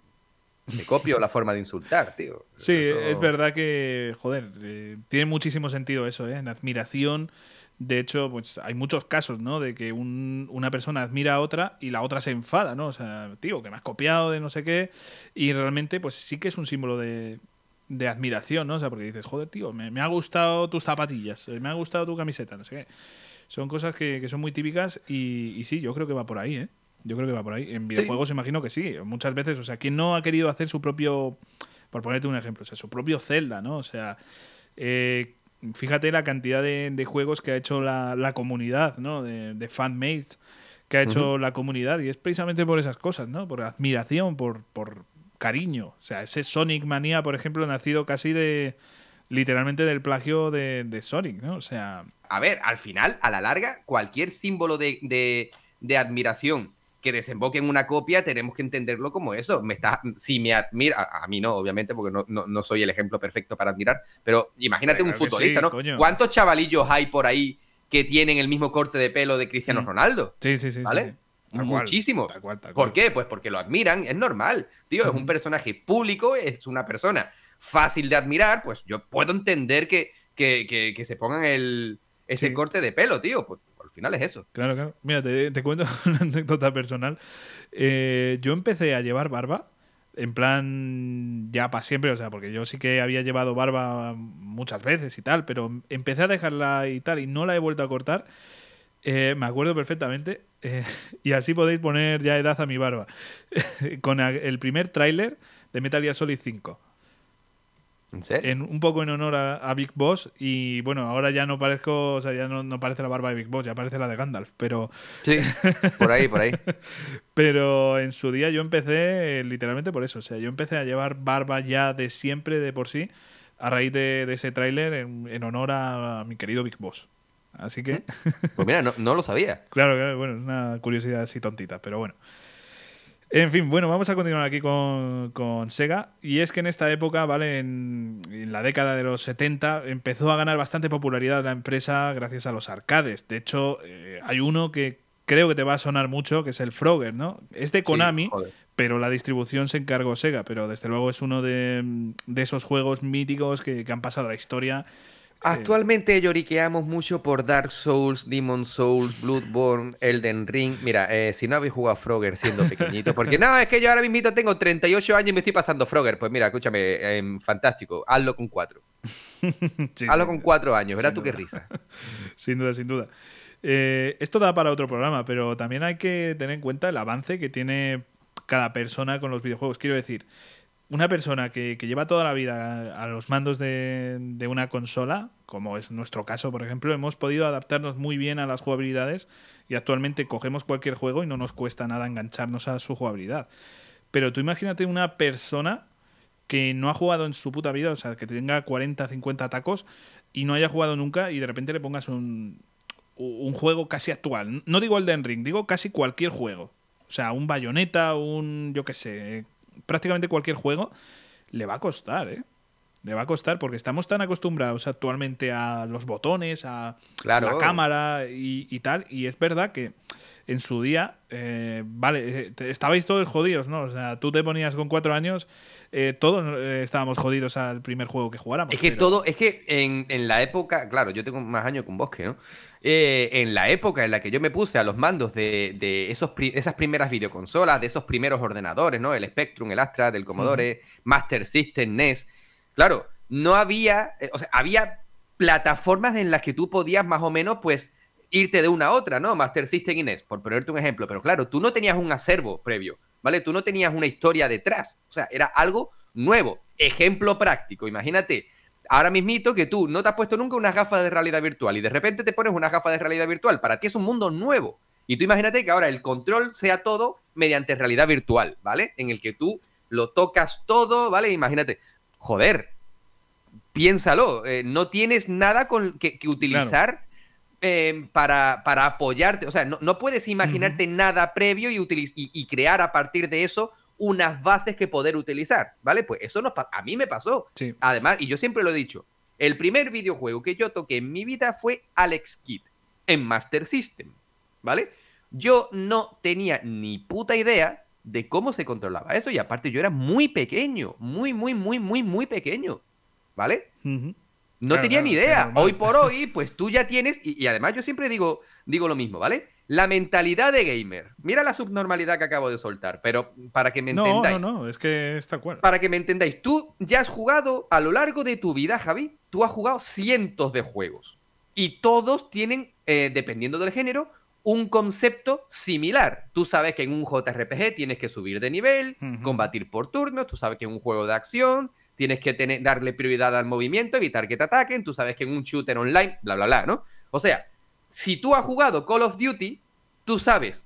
me copio la forma de insultar, tío. Sí, es verdad que, joder, eh, tiene muchísimo sentido eso, ¿eh? En admiración. De hecho, pues hay muchos casos, ¿no? De que una persona admira a otra y la otra se enfada, ¿no? O sea, tío, que me has copiado de no sé qué. Y realmente, pues sí que es un símbolo de, admiración, ¿no? O sea, porque dices, joder, tío, me, ha gustado tus zapatillas, eh, me ha gustado tu camiseta, no sé qué. Son cosas que, son muy típicas y, y sí, yo creo que va por ahí, ¿eh? Yo creo que va por ahí. En videojuegos imagino que sí. Muchas veces, o sea, ¿quién no ha querido hacer su propio, por ponerte un ejemplo, o sea, su propio Zelda, ¿no? O sea, eh, fíjate la cantidad de, juegos que ha hecho la, comunidad, ¿no? De, de fanmates que ha hecho la comunidad y es precisamente por esas cosas, ¿no? Por admiración, por, por cariño. O sea, ese Sonic Manía, por ejemplo, nacido casi de literalmente del plagio de, de Sonic, ¿no? O sea, a ver, al final, a la larga, cualquier símbolo de, admiración que desemboque en una copia, tenemos que entenderlo como eso. Me está, si me admira, a, mí no, obviamente, porque no, soy el ejemplo perfecto para admirar, pero imagínate un futbolista, ¿no? ¿Cuántos chavalillos hay por ahí que tienen el mismo corte de pelo de Cristiano mm. Ronaldo? Sí, sí, sí. ¿Vale? Muchísimos. ¿Por qué? Pues porque lo admiran, es normal. Tío, es un personaje público, es una persona fácil de admirar, pues yo puedo entender que, que, se pongan el, ese corte de pelo, tío. Pues final es eso. Claro, claro. Mira, te, cuento una anécdota personal. Eh, yo empecé a llevar barba en plan ya para siempre, o sea, porque yo sí que había llevado barba muchas veces y tal, pero empecé a dejarla y tal y no la he vuelto a cortar. Eh, me acuerdo perfectamente eh, y así podéis poner ya edad a mi barba. Con el primer tráiler de Metal Gear Solid 5. ¿En un poco en honor a, Big Boss. Y bueno, ahora ya no parezco, o sea, ya no, parece la barba de Big Boss, ya parece la de Gandalf. Pero. Sí, por ahí, por ahí. pero en su día yo empecé literalmente por eso. O sea, yo empecé a llevar barba ya de siempre, de por sí, a raíz de, ese tráiler en, honor a, mi querido Big Boss. Así que. Pues mira, no, no lo sabía. claro, claro, bueno, es una curiosidad así tontita, pero bueno. En fin, bueno, vamos a continuar aquí con, Sega. Y es que en esta época, ¿vale? En, la década de los 70, empezó a ganar bastante popularidad la empresa gracias a los arcades. De hecho, eh, hay uno que creo que te va a sonar mucho, que es el Frogger, ¿no? Es de Konami, pero la distribución se encargó Sega. Pero desde luego es uno de, esos juegos míticos que, que han pasado a la historia Actualmente lloriqueamos mucho por Dark Souls, Demon Souls, Bloodborne, Elden Ring. Mira, eh, si no habéis jugado Frogger siendo pequeñito, porque no, es que yo ahora mismo tengo 38 años y me estoy pasando Frogger. Pues mira, escúchame, em, fantástico, hazlo con 4. hazlo con 4 años, verás tú qué risa. sin duda, sin duda. Eh, esto da para otro programa, pero también hay que tener en cuenta el avance que tiene cada persona con los videojuegos. Quiero decir, una persona que, lleva toda la vida a, los mandos de, una consola, como es nuestro caso, por ejemplo, hemos podido adaptarnos muy bien a las jugabilidades y actualmente cogemos cualquier juego y no nos cuesta nada engancharnos a su jugabilidad. Pero tú imagínate una persona que no ha jugado en su puta vida, o sea, que tenga 40, 50 tacos y no haya jugado nunca y de repente le pongas un, un juego casi actual. No digo el de Ring, digo casi cualquier juego. O sea, un bayoneta, un, yo qué sé, prácticamente cualquier juego, le va a costar, ¿eh? Le va a costar porque estamos tan acostumbrados actualmente a los botones, a la cámara y, tal. Y es verdad que en su día, eh, vale, eh, estabais todos jodidos, ¿no? O sea, tú te ponías con cuatro años, eh, todos estábamos jodidos al primer juego que jugáramos. Es que todo, es que en, en, la época, claro, yo tengo más años con Bosque, ¿no? Eh, en la época en la que yo me puse a los mandos de, esos esas primeras videoconsolas, de esos primeros ordenadores, ¿no? El Spectrum, el Astra, del Commodore, Master System, NES. Claro, no había, o sea, había plataformas en las que tú podías más o menos, pues, irte de una a otra, ¿no? Master System y NES, por ponerte un ejemplo. Pero claro, tú no tenías un acervo previo, ¿vale? Tú no tenías una historia detrás. O sea, era algo nuevo. Ejemplo práctico. Imagínate, ahora mismito que tú no te has puesto nunca unas gafas de realidad virtual y de repente te pones unas gafas de realidad virtual. Para ti es un mundo nuevo. Y tú imagínate que ahora el control sea todo mediante realidad virtual, ¿vale? En el que tú lo tocas todo, ¿vale? Imagínate, joder, piénsalo, eh, no tienes nada con, que, utilizar eh, para, para, apoyarte, o sea, no, puedes imaginarte nada previo y, y, crear a partir de eso unas bases que poder utilizar, ¿vale? Pues eso nos a mí me pasó. Además, y yo siempre lo he dicho, el primer videojuego que yo toqué en mi vida fue Alex Kidd en Master System, ¿vale? Yo no tenía ni puta idea de cómo se controlaba eso y aparte yo era muy pequeño, muy, muy, muy, muy, muy pequeño, ¿vale? No tenía ni idea. Hoy por hoy, pues tú ya tienes, y, y además yo siempre digo, digo lo mismo, ¿vale? La mentalidad de gamer. Mira la subnormalidad que acabo de soltar, pero para que me entendáis. No, no, no, es que está cual. Para que me entendáis, tú ya has jugado a lo largo de tu vida, Javi, tú has jugado cientos de juegos. Y todos tienen, eh, dependiendo del género, un concepto similar. Tú sabes que en un JRPG tienes que subir de nivel, combatir por turnos, tú sabes que en un juego de acción tienes que tener, darle prioridad al movimiento, evitar que te ataquen, tú sabes que en un shooter online, bla, bla, bla, ¿no? O sea, si tú has jugado Call of Duty, tú sabes.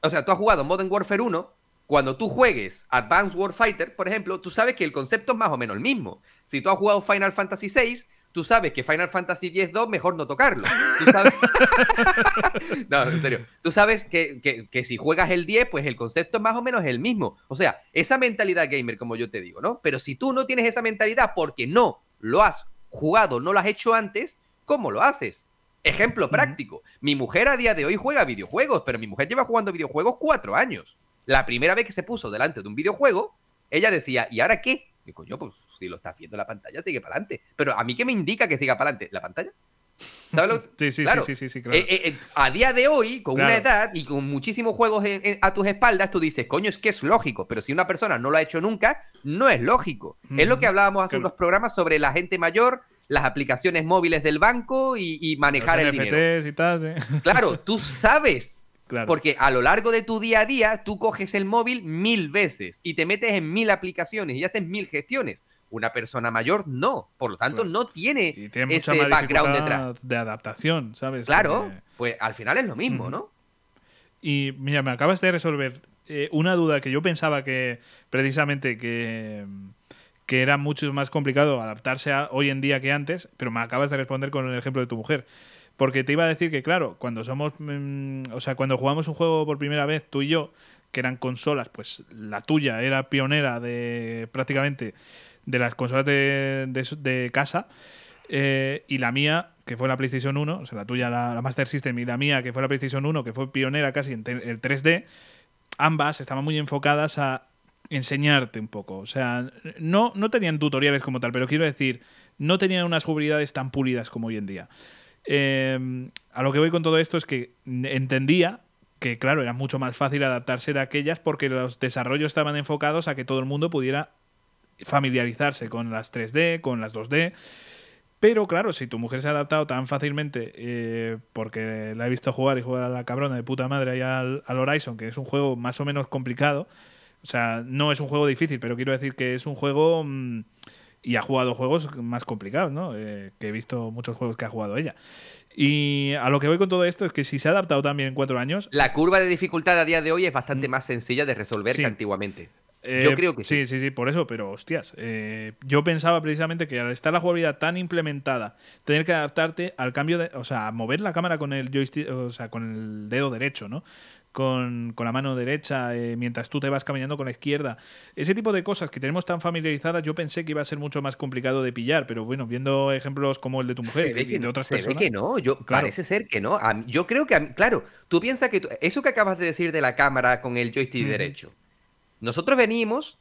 O sea, tú has jugado Modern Warfare 1. Cuando tú juegues Advanced Warfighter, por ejemplo, tú sabes que el concepto es más o menos el mismo. Si tú has jugado Final Fantasy VI, tú sabes que Final Fantasy X-2 mejor no tocarlo. ¿Tú sabes? no, en serio. Tú sabes que, que, si juegas el 10, pues el concepto más o menos es el mismo. O sea, esa mentalidad gamer, como yo te digo, ¿no? Pero si tú no tienes esa mentalidad porque no lo has jugado, no lo has hecho antes, ¿cómo lo haces? Ejemplo práctico. Mi mujer a día de hoy juega videojuegos, pero mi mujer lleva jugando videojuegos cuatro años. La primera vez que se puso delante de un videojuego, ella decía, ¿y ahora qué? Y coño, pues si lo está viendo la pantalla, sigue para adelante. Pero a mí, ¿qué me indica que siga para adelante? ¿La pantalla? ¿Sabes lo? sí, sí, sí, sí, sí, claro. Eh, eh, eh, a día de hoy, con una edad y con muchísimos juegos a tus espaldas, tú dices, coño, es que es lógico. Pero si una persona no lo ha hecho nunca, no es lógico. Es lo que hablábamos hace unos programas sobre la gente mayor las aplicaciones móviles del banco y, manejar el dinero. Y tal, Claro, tú sabes. Porque a lo largo de tu día a día, tú coges el móvil mil veces y te metes en mil aplicaciones y haces mil gestiones. Una persona mayor no. Por lo tanto, no tiene, ese background detrás. De adaptación, ¿sabes? Claro, pues al final es lo mismo, ¿no? Y mira, me acabas de resolver eh, una duda que yo pensaba que precisamente que que era mucho más complicado adaptarse a hoy en día que antes, pero me acabas de responder con el ejemplo de tu mujer. Porque te iba a decir que, claro, cuando somos. Mm, o sea, cuando jugamos un juego por primera vez, tú y yo, que eran consolas, pues la tuya era pionera de prácticamente de las consolas de, de, casa. Eh, y la mía, que fue la PlayStation 1, o sea, la tuya, la, Master System, y la mía, que fue la PlayStation 1, que fue pionera casi en el 3D, ambas estaban muy enfocadas a enseñarte un poco. O sea, no, no tenían tutoriales como tal, pero quiero decir, no tenían unas habilidades tan pulidas como hoy en día. Em, a lo que voy con todo esto es que entendía que, claro, era mucho más fácil adaptarse de aquellas porque los desarrollos estaban enfocados a que todo el mundo pudiera familiarizarse con las 3D, con las 2D. Pero claro, si tu mujer se ha adaptado tan fácilmente, eh, porque la he visto jugar y jugar a la cabrona de puta madre ahí al, al Horizon, que es un juego más o menos complicado, o sea, no es un juego difícil, pero quiero decir que es un juego mm, y ha jugado juegos más complicados, ¿no? Eh, que he visto muchos juegos que ha jugado ella. Y a lo que voy con todo esto es que si se ha adaptado también en cuatro años. La curva de dificultad a día de hoy es bastante mm. más sencilla de resolver que antiguamente. Yo eh, creo que sí. Sí, sí, sí, por eso, pero hostias. Eh, yo pensaba precisamente que al estar la jugabilidad tan implementada, tener que adaptarte al cambio de. O sea, mover la cámara con el joystick, o sea, con el dedo derecho, ¿no? con, la mano derecha eh, mientras tú te vas caminando con la izquierda. Ese tipo de cosas que tenemos tan familiarizadas, yo pensé que iba a ser mucho más complicado de pillar, pero bueno, viendo ejemplos como el de tu mujer y de otras personas. que no, yo, parece ser que no. yo creo que, claro, tú piensas que eso que acabas de decir de la cámara con el joystick derecho, nosotros venimos,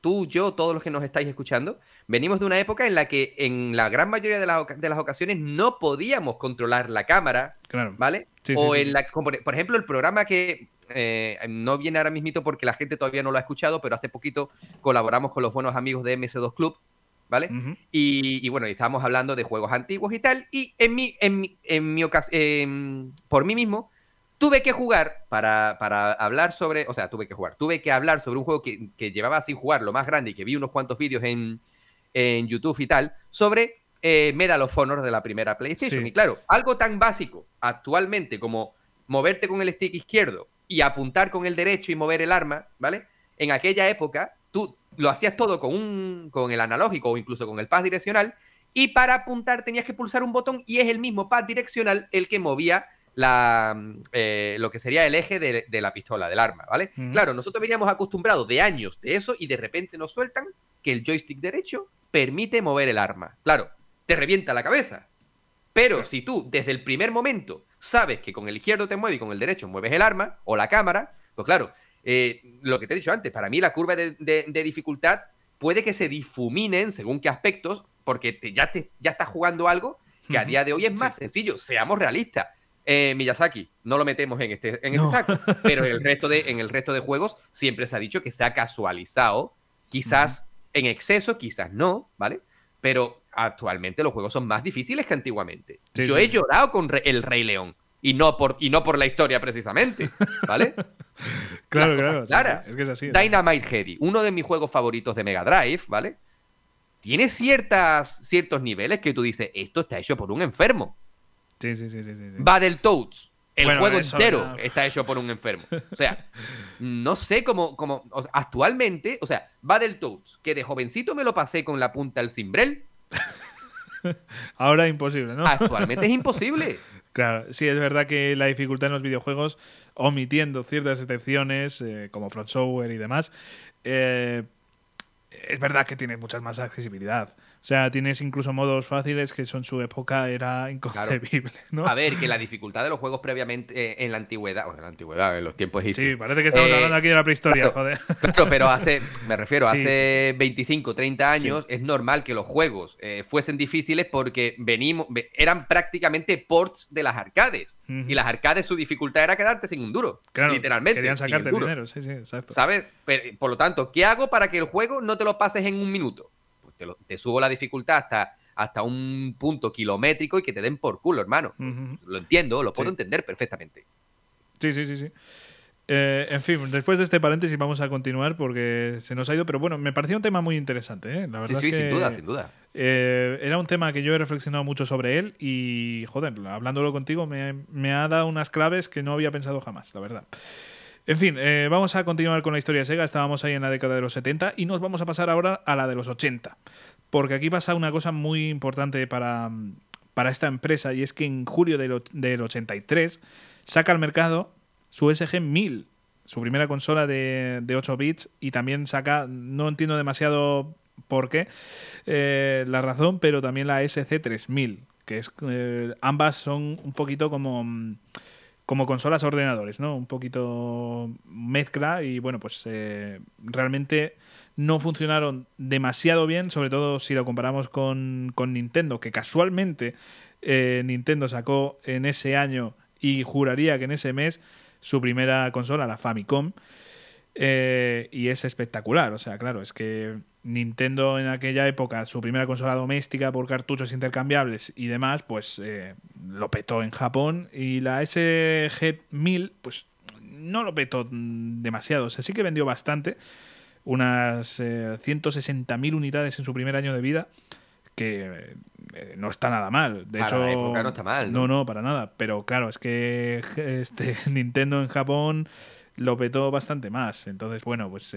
tú, yo, todos los que nos estáis escuchando, venimos de una época en la que en la gran mayoría de las, de las ocasiones no podíamos controlar la cámara, claro. ¿vale? o en la, por ejemplo, el programa que eh, no viene ahora mismito porque la gente todavía no lo ha escuchado, pero hace poquito colaboramos con los buenos amigos de MS2 Club, ¿vale? y, bueno, estábamos hablando de juegos antiguos y tal, y en mi, en mi, en mi ocasión, por mí mismo, tuve que jugar para, para, hablar sobre, o sea, tuve que jugar, tuve que hablar sobre un juego que, que llevaba sin jugar, lo más grande, y que vi unos cuantos vídeos en, en YouTube y tal, sobre eh, Medal of Honor de la primera PlayStation. Y claro, algo tan básico actualmente como moverte con el stick izquierdo y apuntar con el derecho y mover el arma, ¿vale? En aquella época tú lo hacías todo con, un, con el analógico o incluso con el pad direccional y para apuntar tenías que pulsar un botón y es el mismo pad direccional el que movía la, eh, lo que sería el eje de, la pistola, del arma, ¿vale? Claro, nosotros veníamos acostumbrados de años de eso y de repente nos sueltan que el joystick derecho permite mover el arma. Claro, te revienta la cabeza. Pero si tú desde el primer momento sabes que con el izquierdo te mueves y con el derecho mueves el arma o la cámara, pues claro, eh, lo que te he dicho antes, para mí la curva de, dificultad puede que se difuminen según qué aspectos, porque ya, te, ya estás jugando algo que a día de hoy es más sencillo. Seamos realistas. Eh, Miyazaki, no lo metemos en este, en este saco, pero en el, resto de, en el resto de juegos siempre se ha dicho que se ha casualizado, quizás en exceso, quizás no, ¿vale? Pero actualmente los juegos son más difíciles que antiguamente. Yo he llorado con el Rey León. Y no, por, y no por la historia precisamente, ¿vale? claro, claro. Es que es así, Dynamite Heavy, uno de mis juegos favoritos de Mega Drive, ¿vale? Tiene ciertas, ciertos niveles que tú dices, esto está hecho por un enfermo. Sí, sí, sí, sí. sí, Battletoads, el juego entero está hecho por un enfermo. O sea, no sé cómo, cómo actualmente, o sea, Battletoads, que de jovencito me lo pasé con la punta al cimbrel, Ahora imposible, ¿no? Actualmente es imposible. Claro, sí, es verdad que la dificultad en los videojuegos, omitiendo ciertas excepciones, eh, como Front Software y demás, eh, es verdad que tiene mucha más accesibilidad. O sea, tienes incluso modos fáciles que en su época era inconcebible, ¿no? A ver, que la dificultad de los juegos previamente eh, en la antigüedad, o en la antigüedad, en los tiempos egipcios. Sí, parece que estamos hablando aquí de la prehistoria, joder. Claro, pero hace, me refiero, hace 25, 30 años es normal que los juegos eh, fuesen difíciles porque venimos, eran prácticamente ports de las arcades. Y las arcades su dificultad era quedarte sin un duro. Claro, literalmente. Querían sacarte dinero, sí, sí, exacto. ¿Sabes? por lo tanto, ¿qué hago para que el juego no te lo pases en un minuto? Te, subo la dificultad hasta, hasta un punto kilométrico y que te den por culo, hermano. Lo entiendo, lo puedo entender perfectamente. Sí, sí, sí, sí. Eh, en fin, después de este paréntesis vamos a continuar porque se nos ha ido, pero bueno, me pareció un tema muy interesante, ¿eh? La verdad sí, sí, sin duda, sin duda. Eh, era un tema que yo he reflexionado mucho sobre él y, joder, hablándolo contigo me, me, ha dado unas claves que no había pensado jamás, la verdad. En fin, eh, vamos a continuar con la historia de Sega. Estábamos ahí en la década de los 70 y nos vamos a pasar ahora a la de los 80. Porque aquí pasa una cosa muy importante para, para esta empresa y es que en julio del, del 83 saca al mercado su SG-1000, su primera consola de, 8 bits y también saca, no entiendo demasiado por qué, eh, la razón, pero también la SC-3000, que es, eh, ambas son un poquito como como consolas ordenadores, ¿no? Un poquito mezcla y bueno, pues eh, realmente no funcionaron demasiado bien, sobre todo si lo comparamos con, Nintendo, que casualmente eh, Nintendo sacó en ese año y juraría que en ese mes su primera consola, la Famicom, eh, y es espectacular, o sea, claro, es que Nintendo en aquella época, su primera consola doméstica por cartuchos intercambiables y demás, pues eh, lo petó en Japón y la SG-1000, pues no lo petó demasiado, o sea, sí que vendió bastante, unas 160.000 eh, unidades en su primer año de vida, que eh, no está nada mal. De hecho, no está mal. ¿no? ¿no? para nada. Pero claro, es que este Nintendo en Japón lo petó bastante más. Entonces, bueno, pues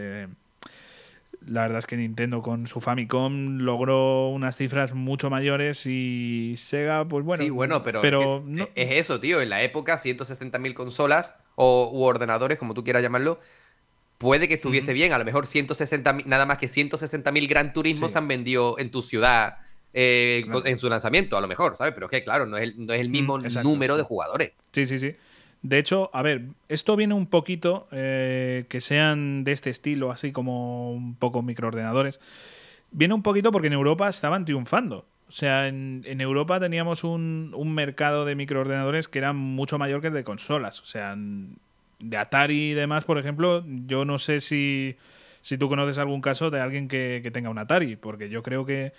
la verdad es que Nintendo con su Famicom logró unas cifras mucho mayores y Sega, pues bueno. Sí, bueno, pero, es, eso, tío. En la época, 160.000 consolas o u ordenadores, como tú quieras llamarlo, puede que estuviese bien. A lo mejor 160 nada más que 160.000 Gran Turismo se han vendido en tu ciudad eh, en su lanzamiento, a lo mejor, ¿sabes? Pero es que, claro, no es el, no es el mismo número de jugadores. Sí, sí, sí. De hecho, a ver, esto viene un poquito eh, que sean de este estilo, así como un poco microordenadores. Viene un poquito porque en Europa estaban triunfando. O sea, en, Europa teníamos un, mercado de microordenadores que era mucho mayor que el de consolas. O sea, de Atari y demás, por ejemplo, yo no sé si, si tú conoces algún caso de alguien que, que, tenga un Atari, porque yo creo que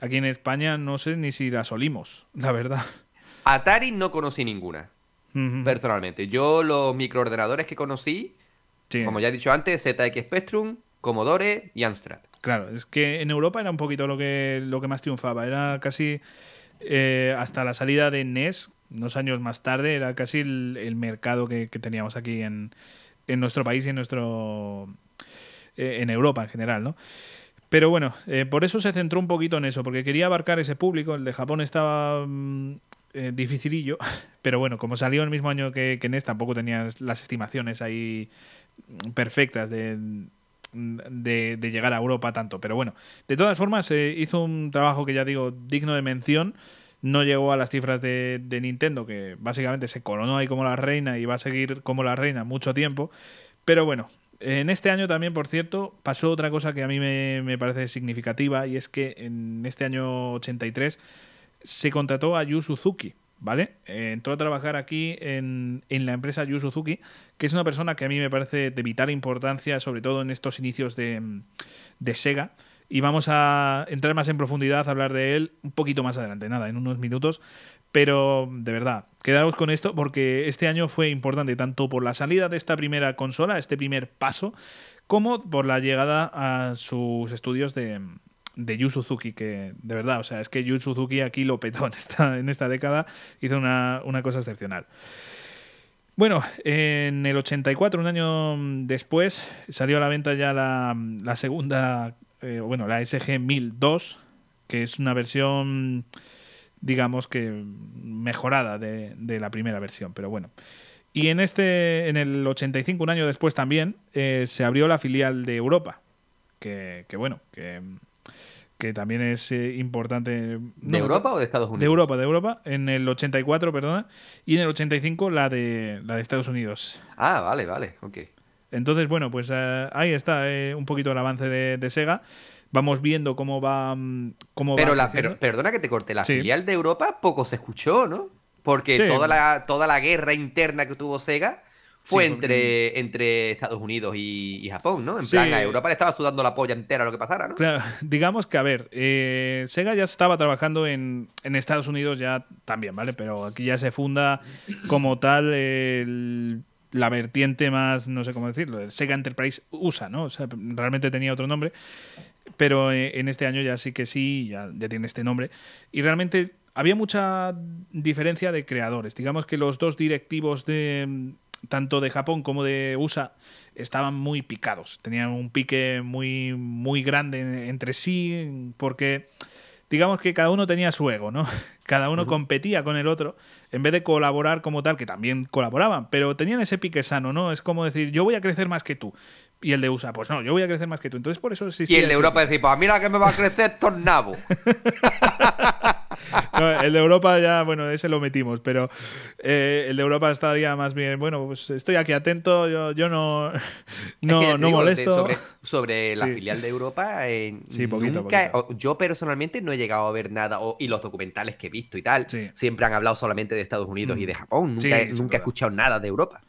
aquí en España no sé ni si la solimos, la verdad. Atari no conocí ninguna personalmente. Yo los microordenadores que conocí, como ya he dicho antes, ZX Spectrum, Commodore y Amstrad. Claro, es que en Europa era un poquito lo que, lo que más triunfaba. Era casi eh, hasta la salida de NES, unos años más tarde, era casi el, mercado que, teníamos aquí en, en, nuestro país y en nuestro eh, en Europa en general, ¿no? Pero bueno, eh, por eso se centró un poquito en eso, porque quería abarcar ese público. El de Japón estaba mm, eh, dificilillo, pero bueno, como salió el mismo año que, que NES, tampoco tenías las estimaciones ahí perfectas de, de, llegar a Europa tanto. Pero bueno, de todas formas, eh, hizo un trabajo que ya digo digno de mención. No llegó a las cifras de, de, Nintendo, que básicamente se coronó ahí como la reina y va a seguir como la reina mucho tiempo. Pero bueno, en este año también, por cierto, pasó otra cosa que a mí me, me parece significativa y es que en este año 83 se contrató a Yu Suzuki, ¿vale? Eh, entró a trabajar aquí en, la empresa Yu Suzuki, que es una persona que a mí me parece de vital importancia, sobre todo en estos inicios de, de Sega. Y vamos a entrar más en profundidad, a hablar de él un poquito más adelante, nada, en unos minutos. Pero de verdad, quedaros con esto porque este año fue importante tanto por la salida de esta primera consola, este primer paso, como por la llegada a sus estudios de, de Yu Suzuki, que de verdad, o sea, es que Yu Suzuki aquí lo petó en esta, en esta década, hizo una, cosa excepcional. Bueno, en el 84, un año después, salió a la venta ya la, segunda, eh, bueno, la SG 1002, que es una versión, digamos que mejorada de, la primera versión, pero bueno. Y en este, en el 85, un año después también, eh, se abrió la filial de Europa, que, que bueno, que que también es eh, importante. ¿De Europa o de Estados Unidos? De Europa, de Europa. En el 84, perdona. Y en el 85 la de, la de Estados Unidos. Ah, vale, vale, ok. Entonces, bueno, pues eh, ahí está eh, un poquito el avance de, Sega. Vamos viendo cómo va. Mm, cómo pero, la, perdona que te corte, la filial de Europa poco se escuchó, ¿no? Porque toda, la, toda la guerra interna que tuvo Sega fue entre, entre Estados Unidos y, Japón, ¿no? En plan, a Europa le estaba sudando la polla entera lo que pasara, ¿no? Claro, digamos que, a ver, eh, Sega ya estaba trabajando en, Estados Unidos ya también, ¿vale? Pero aquí ya se funda como tal la vertiente más, no sé cómo decirlo, el Sega Enterprise USA, ¿no? O sea, realmente tenía otro nombre, pero eh, en este año ya sí que sí, ya, ya tiene este nombre. Y realmente había mucha diferencia de creadores. Digamos que los dos directivos de, tanto de Japón como de USA, estaban muy picados. Tenían un pique muy, muy grande entre sí, porque digamos que cada uno tenía su ego, ¿no? Cada uno competía con el otro, en vez de colaborar como tal, que también colaboraban, pero tenían ese pique sano, ¿no? Es como decir, yo voy a crecer más que tú. Y el de USA, pues no, yo voy a crecer más que tú. Entonces por eso. Y el de Europa decía, pues mira que me va a crecer tornabo. el de Europa ya, bueno, ese lo metimos, pero eh, el de Europa estaría más bien, bueno, pues estoy aquí atento, yo, yo no, no, no molesto. sobre, la filial de Europa, eh, sí, poquito, yo personalmente no he llegado a ver nada, y los documentales que he visto y tal, siempre han hablado solamente de Estados Unidos y mm. de Japón, nunca, nunca he escuchado nada de Europa.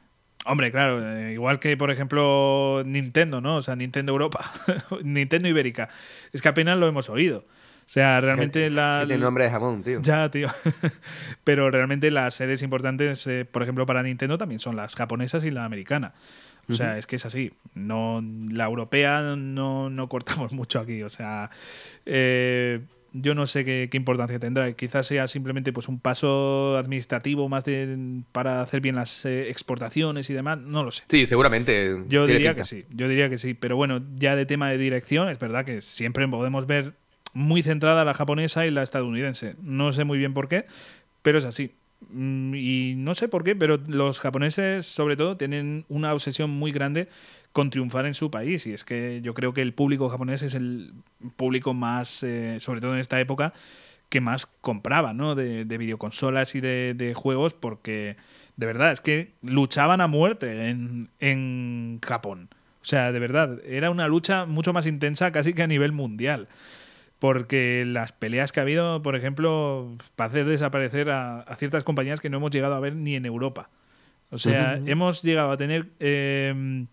Hombre, claro, eh, igual que por ejemplo Nintendo, ¿no? O sea, Nintendo Europa, Nintendo Ibérica. Es que apenas lo hemos oído. O sea, realmente la. El nombre de jamón, tío. Ya, tío. Pero realmente las sedes importantes, eh, por ejemplo, para Nintendo también son las japonesas y la americana. O sea, es que es así. No, la europea no, no cortamos mucho aquí. O sea, eh, yo no sé qué, importancia tendrá. Quizás sea simplemente pues un paso administrativo más de para hacer bien las eh, exportaciones y demás. No lo sé. Sí, seguramente. Yo diría que sí. Yo diría que sí. Pero bueno, ya de tema de dirección, es verdad que siempre podemos ver muy centrada la japonesa y la estadounidense. No sé muy bien por qué, pero es así. Mm, y no sé por qué, pero los japoneses, sobre todo, tienen una obsesión muy grande con triunfar en su país. Y es que yo creo que el público japonés es el público más, eh, sobre todo en esta época, que más compraba, ¿no? De, videoconsolas y de, juegos, porque de verdad es que luchaban a muerte en, en Japón. O sea, de verdad, era una lucha mucho más intensa casi que a nivel mundial porque las peleas que ha habido, por ejemplo, para hacer desaparecer a, ciertas compañías que no hemos llegado a ver ni en Europa. O sea, hemos llegado a tener em,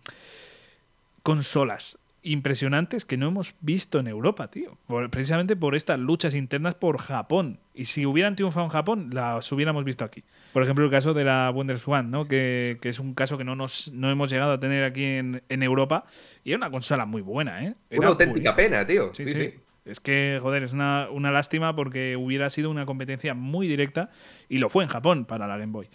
consolas impresionantes que no hemos visto en Europa, tío. precisamente por estas luchas internas por Japón. Y si hubieran triunfado en Japón, las hubiéramos visto aquí. Por ejemplo, el caso de la WonderSwan, ¿no? Que, que, es un caso que no, nos, no hemos llegado a tener aquí en, Europa. Y era una consola muy buena, ¿eh? una auténtica pena, tío. sí. sí. Es que, joder, es una, lástima porque hubiera sido una competencia muy directa y lo fue en Japón para la Game Boy.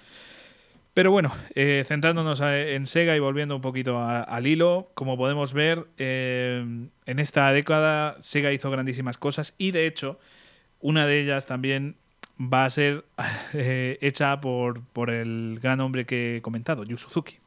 Pero bueno, eh, centrándonos en Sega y volviendo un poquito al hilo, como podemos ver, eh, en esta década Sega hizo grandísimas cosas y de hecho una de ellas también va a ser eh, hecha por, por el gran hombre que he comentado, Yu Suzuki.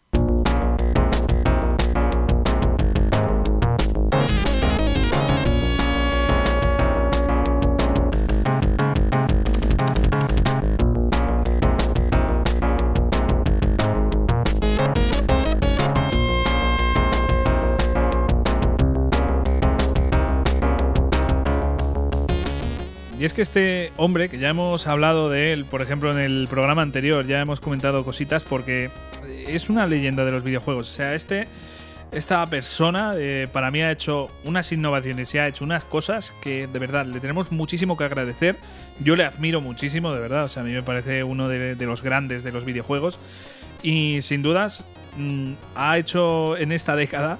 Y es que este hombre, que ya hemos hablado de él, por ejemplo, en el programa anterior, ya hemos comentado cositas porque es una leyenda de los videojuegos. O sea, este, esta persona eh, para mí ha hecho unas innovaciones y ha hecho unas cosas que de verdad le tenemos muchísimo que agradecer. Yo le admiro muchísimo, de verdad. O sea, a mí me parece uno de, los grandes de los videojuegos. Y sin dudas, mm, ha hecho en esta década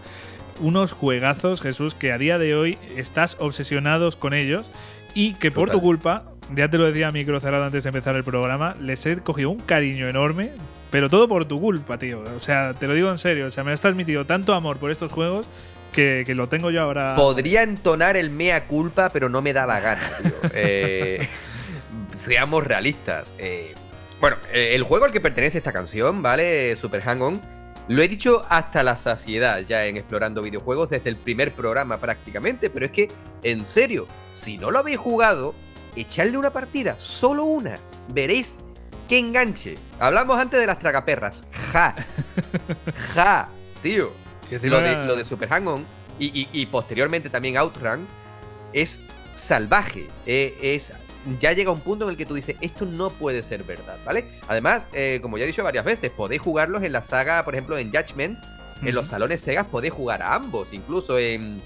unos juegazos, Jesús, que a día de hoy estás obsesionados con ellos y que por tu culpa, ya te lo decía a micro cerrado antes de empezar el programa, les he cogido un cariño enorme, pero todo por tu culpa, tío. O sea, te lo digo en serio, o sea, me has transmitido tanto amor por estos juegos que, lo tengo yo ahora. Podría entonar el mea culpa, pero no me da la gana, tío. Eh, seamos realistas. Eh, bueno, eh, el juego al que pertenece esta canción, ¿vale? Super Hang-On. Lo he dicho hasta la saciedad ya en explorando videojuegos desde el primer programa prácticamente, pero es que, en serio, si no lo habéis jugado, echadle una partida, solo una. Veréis qué enganche. Hablamos antes de las tragaperras. Ja. Ja, tío. Lo de, lo de, Super Hang-On y, posteriormente también Outrun es salvaje. Eh, es ya llega un punto en el que tú dices, esto no puede ser verdad, ¿vale? Además, eh, como ya he dicho varias veces, podéis jugarlos en la saga, por ejemplo, en Judgment, en los salones Sega podéis jugar a ambos, incluso en,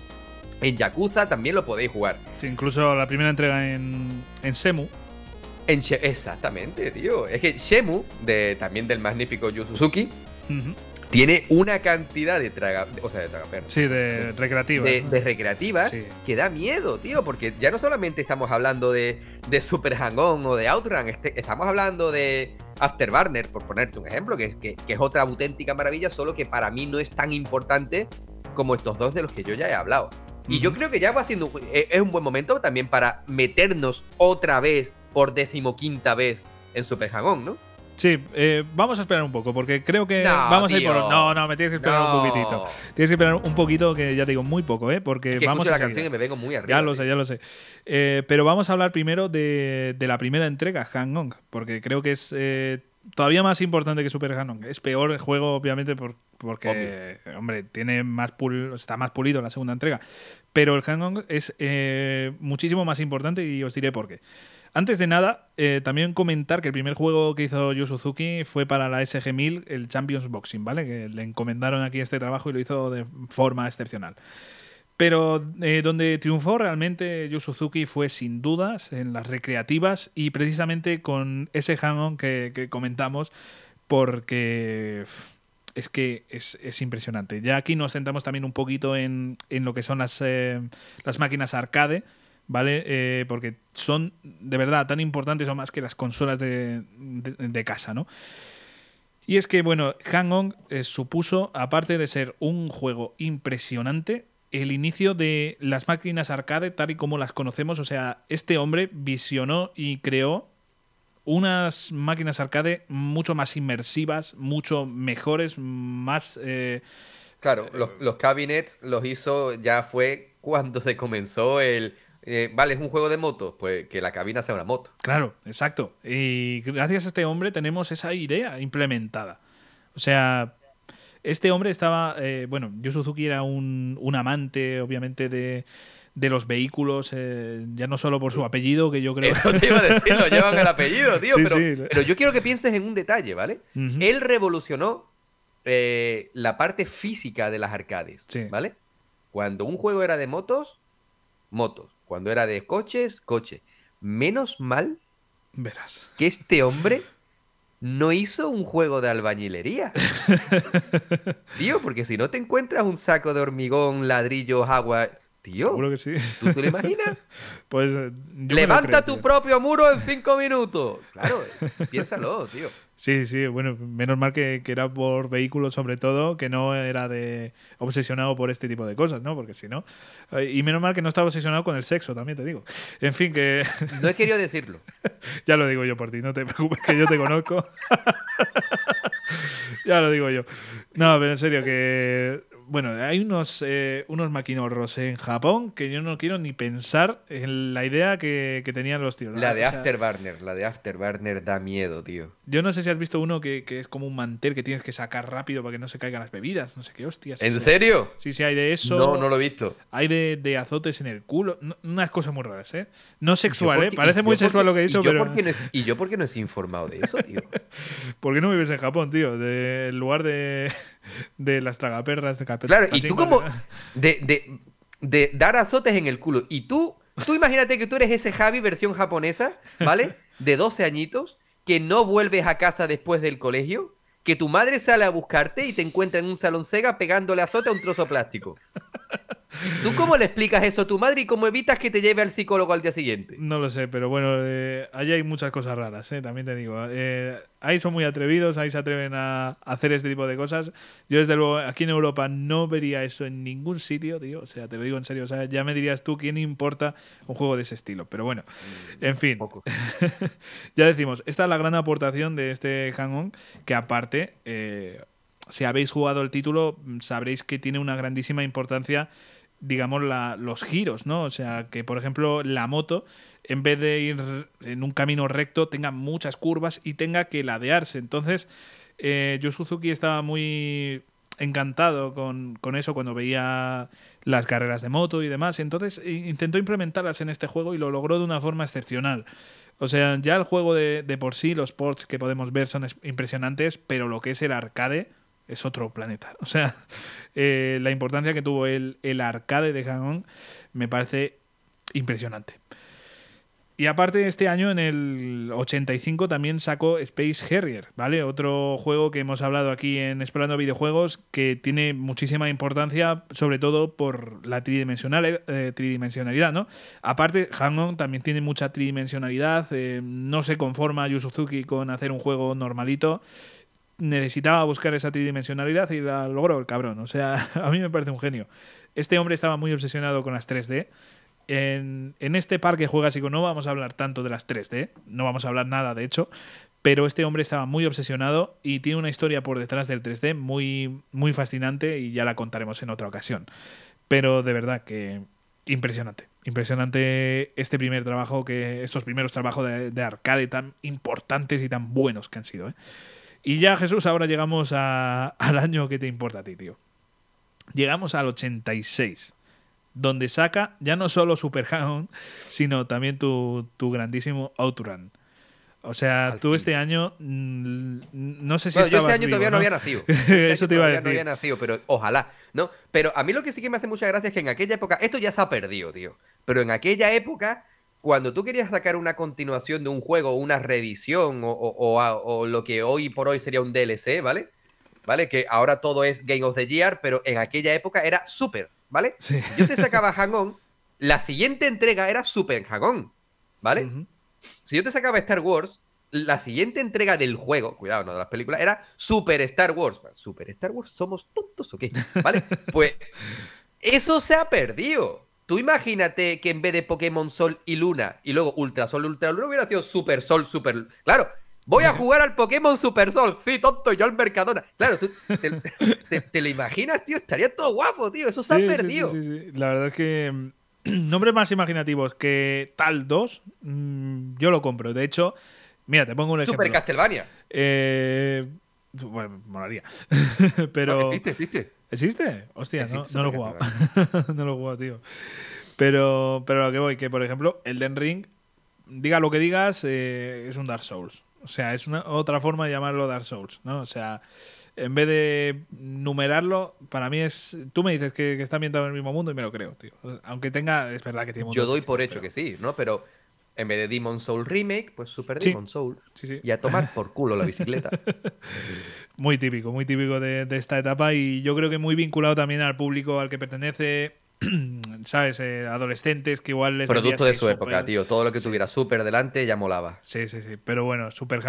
en Yakuza también lo podéis jugar. Sí, incluso la primera entrega en, en Semu. En Exactamente, tío. Es que Shemu, de, también del magnífico Yu Suzuki, tiene una cantidad de traga, o sea, de Sí, de recreativas. De, recreativas que da miedo, tío, porque ya no solamente estamos hablando de, de Super Hang-On o de Outrun, este, estamos hablando de Afterburner, por ponerte un ejemplo, que, que, es otra auténtica maravilla, solo que para mí no es tan importante como estos dos de los que yo ya he hablado. Y yo creo que ya va siendo e, es un buen momento también para meternos otra vez por decimoquinta vez en Super Hang-On, ¿no? Sí, eh, vamos a esperar un poco, porque creo que vamos a ir por. No, no, me tienes que esperar un poquitito. Tienes que esperar un poquito, que ya te digo, muy poco, ¿eh? Porque vamos a. la canción y me vengo muy arriba. Ya lo sé, ya lo sé. Eh, pero vamos a hablar primero de, la primera entrega, Hang On, porque creo que es eh, todavía más importante que Super Hang On. Es peor el juego, obviamente, porque, hombre, tiene más está más pulido la segunda entrega. Pero el Hang On es muchísimo más importante y os diré por qué. Antes de nada, eh, también comentar que el primer juego que hizo Yu Suzuki fue para la SG-1000, el Champions Boxing, ¿vale? Que le encomendaron aquí este trabajo y lo hizo de forma excepcional. Pero eh, donde triunfó realmente Yu Suzuki fue sin dudas en las recreativas y precisamente con ese hang-on que, comentamos, porque es que es, impresionante. Ya aquí nos centramos también un poquito en, lo que son las, eh, las máquinas arcade ¿vale? Eh, porque son de verdad tan importantes o más que las consolas de, casa, ¿no? Y es que, bueno, Hang-On eh, supuso, aparte de ser un juego impresionante, el inicio de las máquinas arcade tal y como las conocemos. O sea, este hombre visionó y creó unas máquinas arcade mucho más inmersivas, mucho mejores, más... Eh, claro, los, los cabinets los hizo, ya fue cuando se comenzó el eh, vale, es un juego de motos, pues que la cabina sea una moto. Claro, exacto. Y gracias a este hombre tenemos esa idea implementada. O sea, este hombre estaba, eh, bueno, Yu Suzuki era un, amante, obviamente, de, los vehículos, eh, ya no solo por su apellido, que yo creo... Eso te iba a decir, lo llevan el apellido, tío, pero, yo quiero que pienses en un detalle, ¿vale? Él revolucionó la parte física de las arcades, ¿vale? Cuando un juego era de motos, motos. Cuando era de coches, coche. Menos mal Verás. que este hombre no hizo un juego de albañilería. Tío, porque si no te encuentras un saco de hormigón, ladrillos, agua. Tío, seguro que sí. ¿Tú te lo imaginas? pues. Levanta tu propio muro en cinco minutos. Claro, piénsalo, tío. Sí, sí, bueno, menos mal que, era por vehículos sobre todo, que no era de obsesionado por este tipo de cosas, ¿no? Porque si no... Eh, y menos mal que no estaba obsesionado con el sexo, también te digo. En fin, que... No he querido decirlo. ya lo digo yo por ti, no te preocupes, que yo te conozco. ya lo digo yo. No, pero en serio, que bueno, hay unos, eh, unos maquinorros en Japón que yo no quiero ni pensar en la idea que, tenían los tíos. La de Afterburner, la de Afterburner da miedo, tío. Yo no sé si has visto uno que, es como un mantel que tienes que sacar rápido para que no se caigan las bebidas. No sé qué hostias. ¿En serio? Sí, sí, hay de eso. No, no lo he visto. Hay de, azotes en el culo. unas cosas muy raras, ¿eh? No sexual, ¿eh? Parece muy sexual lo que he dicho, pero. ¿Y yo por qué no he informado de eso, tío? ¿Por qué no vives en Japón, tío? Del lugar de de las tragaperras. De claro, y tú como de, de, dar azotes en el culo. Y tú, tú imagínate que tú eres ese Javi versión japonesa, ¿vale? De 12 añitos, que no vuelves a casa después del colegio, que tu madre sale a buscarte y te encuentra en un salón Sega pegándole azote a un trozo plástico. ¿Tú cómo le explicas eso a tu madre y cómo evitas que te lleve al psicólogo al día siguiente? No lo sé, pero bueno, eh, allí hay muchas cosas raras, eh, también te digo. Eh, ahí son muy atrevidos, ahí se atreven a hacer este tipo de cosas. Yo, desde luego, aquí en Europa no vería eso en ningún sitio, tío. O sea, te lo digo en serio. O sea, ya me dirías tú quién importa un juego de ese estilo. Pero bueno, mm, en fin. ya decimos, esta es la gran aportación de este Hang-On, que aparte si habéis jugado el título, sabréis que tiene una grandísima importancia digamos, los giros, ¿no? O sea, que por ejemplo la moto, en vez de ir en un camino recto, tenga muchas curvas y tenga que ladearse. Entonces, eh, Yu Suzuki estaba muy encantado con, con, eso cuando veía las carreras de moto y demás. Entonces intentó implementarlas en este juego y lo logró de una forma excepcional. O sea, ya el juego de, de por sí, los ports que podemos ver son impresionantes, pero lo que es el arcade es otro planeta. O sea, eh, la importancia que tuvo el, el arcade de Hang me parece impresionante. Y aparte, este año, en el 85, también sacó Space Harrier, ¿vale? Otro juego que hemos hablado aquí en Explorando Videojuegos que tiene muchísima importancia, sobre todo por la tridimensional, eh, tridimensionalidad, ¿no? Aparte, Hang-On también tiene mucha tridimensionalidad, eh, no se conforma Yu Suzuki con hacer un juego normalito necesitaba buscar esa tridimensionalidad y la logró el cabrón. O sea, a mí me parece un genio. Este hombre estaba muy obsesionado con las 3D. En, este parque juega Psico no vamos a hablar tanto de las 3D, no vamos a hablar nada de hecho, pero este hombre estaba muy obsesionado y tiene una historia por detrás del 3D muy, muy fascinante y ya la contaremos en otra ocasión. Pero de verdad que impresionante, impresionante este primer trabajo, que estos primeros trabajos de, de arcade tan importantes y tan buenos que han sido. ¿eh? Y ya, Jesús, ahora llegamos al año que te importa a ti, tío. Llegamos al 86, donde saca ya no solo Super Hound, sino también tu, grandísimo Outrun. O sea, tú este año mm, no sé si bueno, yo este año todavía ¿no? había nacido. Eso te iba a decir. No había nacido, pero ojalá, ¿no? Pero a mí lo que sí que me hace mucha gracia es que en aquella época esto ya se ha perdido, tío. Pero en aquella época cuando tú querías sacar una continuación de un juego, una revisión o, lo que hoy por hoy sería un DLC, ¿vale? ¿Vale? Que ahora todo es Game of the Year, pero en aquella época era Super, ¿vale? Yo te sacaba Hang-On, la siguiente entrega era Super Hang-On, ¿vale? Si yo te sacaba Star Wars, la siguiente entrega del juego, cuidado, no de las películas, era Super Star Wars. ¿Super Star Wars? ¿Somos tontos o qué? ¿Vale? Pues eso se ha perdido. Tú imagínate que en vez de Pokémon Sol y Luna y luego Ultra Sol, Ultra Luna hubiera sido Super Sol, Super. Claro, voy a jugar al Pokémon Super Sol. Sí, tonto, yo al Mercadona. Claro, tú te, lo imaginas, tío. Estaría todo guapo, tío. Eso se ha perdido. Sí, sí, La verdad es que mm, nombres más imaginativos que Tal 2, mm, yo lo compro. De hecho, mira, te pongo un ejemplo. Super Castlevania. Eh, bueno, molaría. Pero. existe, existe. ¿Existe? Hostia, no, no, lo he jugado. no lo he jugado, tío. Pero, pero lo que voy, que por ejemplo, Elden Ring, diga lo que digas, eh, es un Dark Souls. O sea, es una otra forma de llamarlo Dark Souls, ¿no? O sea, en vez de numerarlo, para mí es. Tú me dices que, está ambientado en el mismo mundo y me lo creo, tío. Aunque tenga. Es verdad que tiene Yo doy por hecho que sí, ¿no? Pero en vez de Demon Soul Remake, pues Super Demon Soul. Y a tomar por culo la bicicleta. muy típico, muy típico de, esta etapa y yo creo que muy vinculado también al público al que pertenece. ¿Sabes? Eh, adolescentes que igual les. Producto de su época, tío. Todo lo que tuviera Super delante ya molaba. Sí, sí, sí. Pero bueno, Super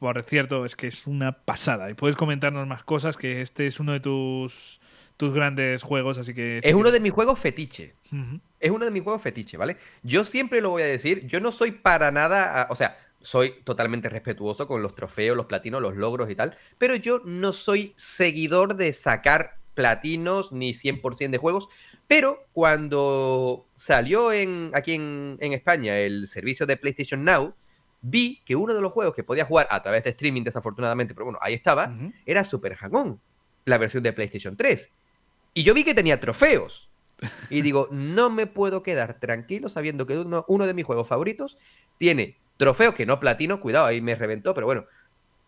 por cierto, es que es una pasada. Y puedes comentarnos más cosas, que este es uno de tus tus grandes juegos, así que... Es uno de mis juegos fetiche. Es uno de mis juegos fetiche, ¿vale? Yo siempre lo voy a decir, yo no soy para nada, o sea, soy totalmente respetuoso con los trofeos, los platinos, los logros y tal, pero yo no soy seguidor de sacar platinos ni 100% de juegos, pero cuando salió en, aquí en, España el servicio de PlayStation Now, vi que uno de los juegos que podía jugar a través de streaming, desafortunadamente, pero bueno, ahí estaba, era Super Hang-On, la versión de PlayStation 3. Y yo vi que tenía trofeos. Y digo, no me puedo quedar tranquilo sabiendo que uno, uno de mis juegos favoritos tiene trofeos que no platino, cuidado, ahí me reventó, pero bueno,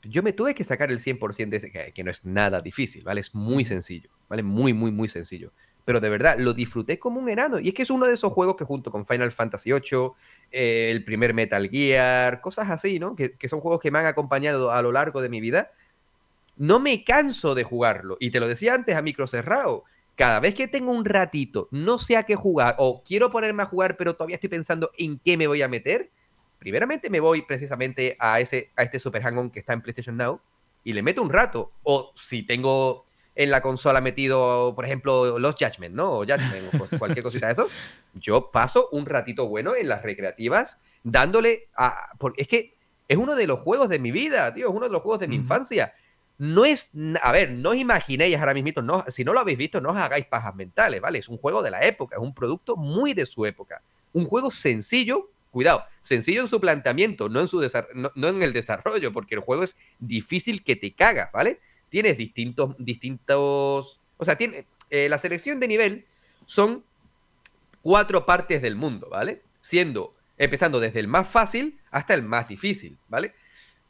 yo me tuve que sacar el 100% de ese, que, no es nada difícil, ¿vale? Es muy sencillo, ¿vale? Muy, muy, muy sencillo. Pero de verdad, lo disfruté como un enano. Y es que es uno de esos juegos que junto con Final Fantasy VIII, eh, el primer Metal Gear, cosas así, ¿no? Que, que, son juegos que me han acompañado a lo largo de mi vida. No me canso de jugarlo. Y te lo decía antes a micro cerrado cada vez que tengo un ratito, no sé a qué jugar o quiero ponerme a jugar, pero todavía estoy pensando en qué me voy a meter, primeramente me voy precisamente a, ese, a este Super Hang-On que está en PlayStation Now y le meto un rato. O si tengo en la consola metido, por ejemplo, los Judgment, ¿no? O Judgment, o cualquier cosita de eso, yo paso un ratito bueno en las recreativas dándole a... Porque es que es uno de los juegos de mi vida, tío, es uno de los juegos de mi infancia. No es, a ver, no os imaginéis ahora mismo, no, si no lo habéis visto, no os hagáis pajas mentales, ¿vale? Es un juego de la época, es un producto muy de su época. Un juego sencillo, cuidado, sencillo en su planteamiento, no en, su no, en el desarrollo, porque el juego es difícil que te cagas, ¿vale? Tienes distintos, distintos, o sea, tiene, eh, la selección de nivel son cuatro partes del mundo, ¿vale? Siendo, empezando desde el más fácil hasta el más difícil, ¿vale?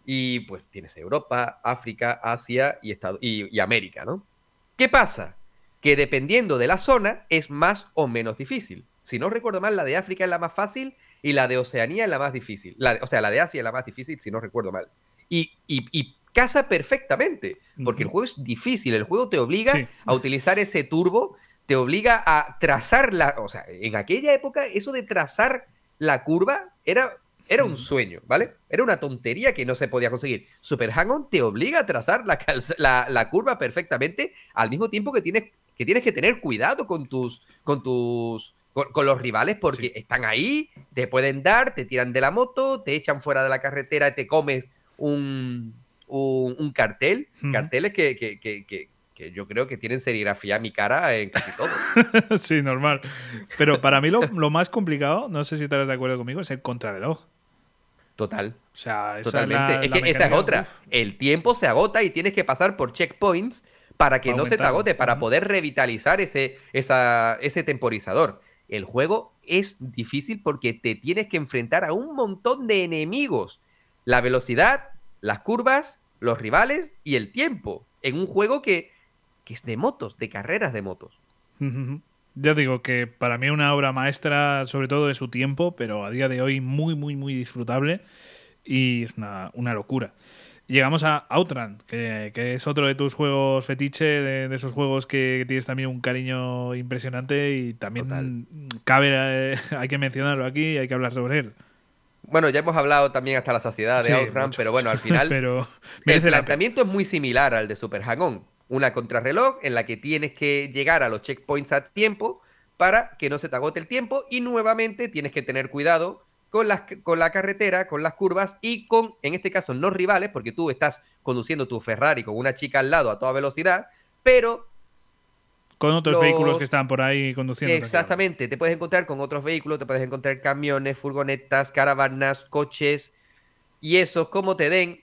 Y pues tienes Europa, África, Asia y, y, América, ¿no? ¿Qué pasa? Que dependiendo de la zona es más o menos difícil. Si no recuerdo mal, la de África es la más fácil y la de Oceanía es la más difícil. o sea, la de Asia es la más difícil, si no recuerdo mal. Y, y, casa perfectamente, porque el juego es difícil. El juego te obliga a utilizar ese turbo, te obliga a trazar la. O sea, en aquella época, eso de trazar la curva era era un sueño, ¿vale? Era una tontería que no se podía conseguir. Super Hang-On te obliga a trazar la, la, curva perfectamente al mismo tiempo que tienes que, tienes que tener cuidado con tus, con tus, con, los rivales porque están ahí, te pueden dar, te tiran de la moto, te echan fuera de la carretera y te comes un, un, cartel. Carteles que, que, que, que yo creo que tienen serigrafía mi cara en casi todo. sí, normal. Pero para mí lo, lo, más complicado, no sé si estarás de acuerdo conmigo, es el contrarreloj. Total. O sea, esa Totalmente. Es, que esa es otra. El tiempo se agota y tienes que pasar por checkpoints para que no se te agote, para poder revitalizar ese, esa, ese temporizador. El juego es difícil porque te tienes que enfrentar a un montón de enemigos. La velocidad, las curvas, los rivales y el tiempo. En un juego que, que es de motos, de carreras de motos. Ya digo que para mí una obra maestra, sobre todo de su tiempo, pero a día de hoy muy, muy, muy disfrutable y es una, locura. Llegamos a Outrun, que, es otro de tus juegos fetiche, de, esos juegos que tienes también un cariño impresionante y también cabe, eh, hay que mencionarlo aquí y hay que hablar sobre él. Bueno, ya hemos hablado también hasta la saciedad de Outrun, pero bueno, al final pero el planteamiento es muy similar al de Super Hang-On una contrarreloj en la que tienes que llegar a los checkpoints a tiempo para que no se te agote el tiempo y nuevamente tienes que tener cuidado con, las, con la carretera, con las curvas y con, en este caso, no rivales, porque tú estás conduciendo tu Ferrari con una chica al lado a toda velocidad, pero... Con otros vehículos que están por ahí conduciendo. Exactamente, te puedes encontrar con otros vehículos, te puedes encontrar camiones, furgonetas, caravanas, coches, y eso, como te den,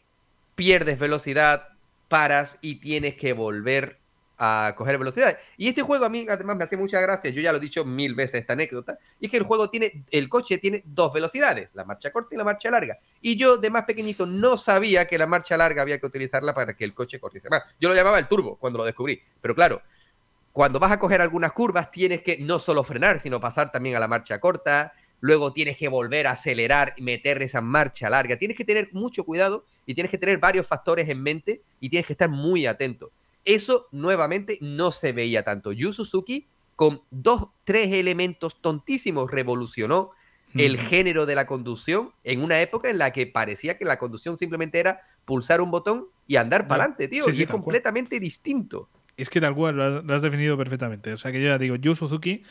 pierdes velocidad, paras y tienes que volver a coger velocidad. Y este juego a mí además me hace mucha gracia, yo ya lo he dicho mil veces esta anécdota, y es que el juego tiene, el coche tiene dos velocidades, la marcha corta y la marcha larga. Y yo de más pequeñito no sabía que la marcha larga había que utilizarla para que el coche corriese más. Yo lo llamaba el turbo cuando lo descubrí, pero claro, cuando vas a coger algunas curvas tienes que no solo frenar, sino pasar también a la marcha corta, luego tienes que volver a acelerar y meter esa marcha larga. Tienes que tener mucho cuidado y tienes que tener varios factores en mente y tienes que estar muy atento. Eso nuevamente no se veía tanto. Yu Suzuki con dos, tres elementos tontísimos revolucionó el género de la conducción en una época en la que parecía que la conducción simplemente era pulsar un botón y andar para adelante, tío. y es completamente distinto. Es que tal cual, lo has, definido perfectamente. O sea que yo ya digo, Yu Suzuki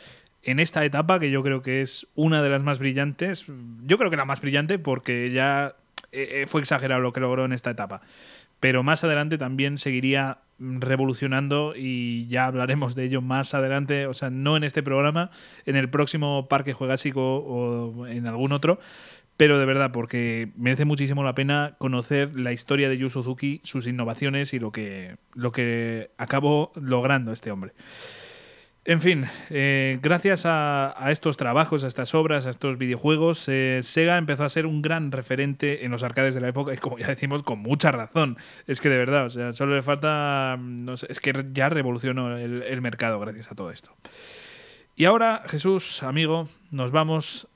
en esta etapa, que yo creo que es una de las más brillantes, yo creo que la más brillante porque ya eh, eh, fue exagerado lo que logró en esta etapa. Pero más adelante también seguiría revolucionando y ya hablaremos de ello más adelante, o sea, no en este programa, en el próximo Parque Juegásico o en algún otro, pero de verdad, porque merece muchísimo la pena conocer la historia de Yu Suzuki, sus innovaciones y lo que, lo que acabó logrando este hombre. En fin, eh, gracias a, estos trabajos, a estas obras, a estos videojuegos, eh, Sega empezó a ser un gran referente en los arcades de la época y como ya decimos, con mucha razón. Es que de verdad, o sea, solo le falta, no sé, es que ya revolucionó el, mercado gracias a todo esto. Y ahora, Jesús, amigo, nos vamos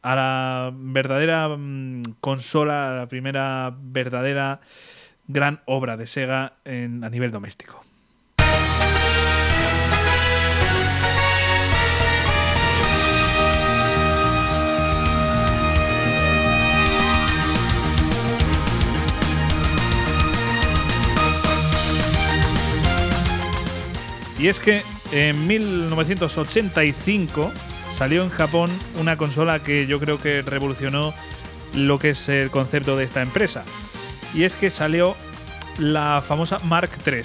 a la verdadera mm, consola, a la primera verdadera gran obra de Sega en, a nivel doméstico. Y es que en 1985 salió en Japón una consola que yo creo que revolucionó lo que es el concepto de esta empresa. Y es que salió la famosa Mark III,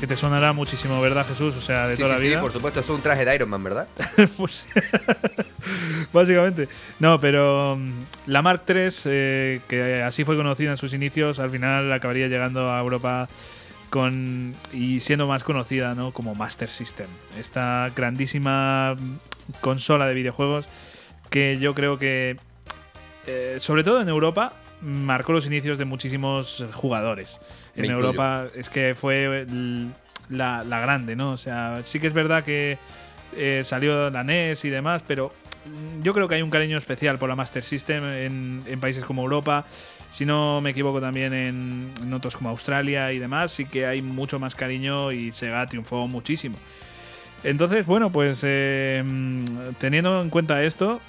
que te sonará muchísimo, ¿verdad, Jesús? O sea, de toda la vida. Sí, por supuesto, es un traje de Iron Man, ¿verdad? pues básicamente. No, pero mm, la Mark III, eh, que así fue conocida en sus inicios, al final acabaría llegando a Europa con y siendo más conocida ¿no? como Master System. Esta grandísima consola de videojuegos que yo creo que, eh, sobre todo en Europa, marcó los inicios de muchísimos jugadores. en Europa es que fue la, grande, ¿no? O sea, sí que es verdad que eh, salió la NES y demás, pero yo creo que hay un cariño especial por la Master System en, países como Europa. Si no me equivoco también en, otros como Australia y demás, sí que hay mucho más cariño y Sega triunfó muchísimo. Entonces, bueno, pues eh, teniendo en cuenta esto,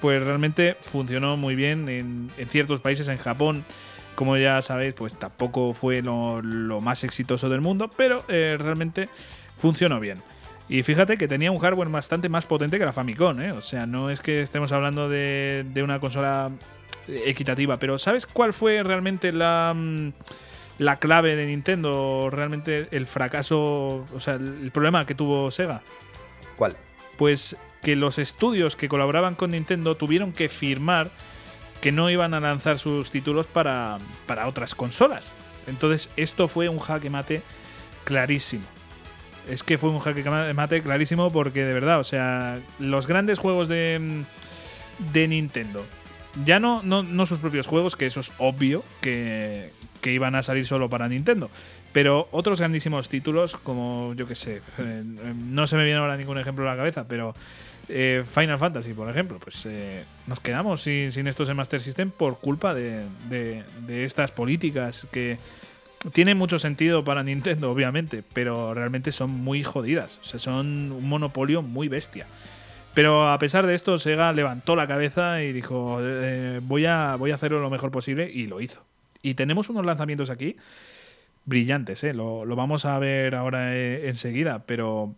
pues realmente funcionó muy bien en, ciertos países. En Japón, como ya sabéis, pues tampoco fue lo, más exitoso del mundo, pero eh, realmente funcionó bien. Y fíjate que tenía un hardware bastante más potente que la Famicom, ¿eh? O sea, no es que estemos hablando de, una consola equitativa, pero ¿sabes cuál fue realmente la, mm, la clave de Nintendo? Realmente el fracaso, o sea, el problema que tuvo Sega. ¿Cuál? Pues que los estudios que colaboraban con Nintendo tuvieron que firmar que no iban a lanzar sus títulos para, para otras consolas. Entonces esto fue un jaque mate clarísimo. Es que fue un jaque mate clarísimo porque de verdad, o sea, los grandes juegos de, de Nintendo, ya no, no, no sus propios juegos, que eso es obvio, que, que iban a salir solo para Nintendo, pero otros grandísimos títulos, como yo que sé, eh, no se me viene ahora ningún ejemplo a la cabeza, pero eh, Final Fantasy, por ejemplo, pues eh, nos quedamos sin, sin, estos en Master System por culpa de, estas políticas que tienen mucho sentido para Nintendo, obviamente, pero realmente son muy jodidas. O sea, son un monopolio muy bestia. Pero a pesar de esto, Sega levantó la cabeza y dijo, eh, voy, a, voy a hacerlo lo mejor posible y lo hizo. Y tenemos unos lanzamientos aquí brillantes, ¿eh? lo, lo vamos a ver ahora enseguida, pero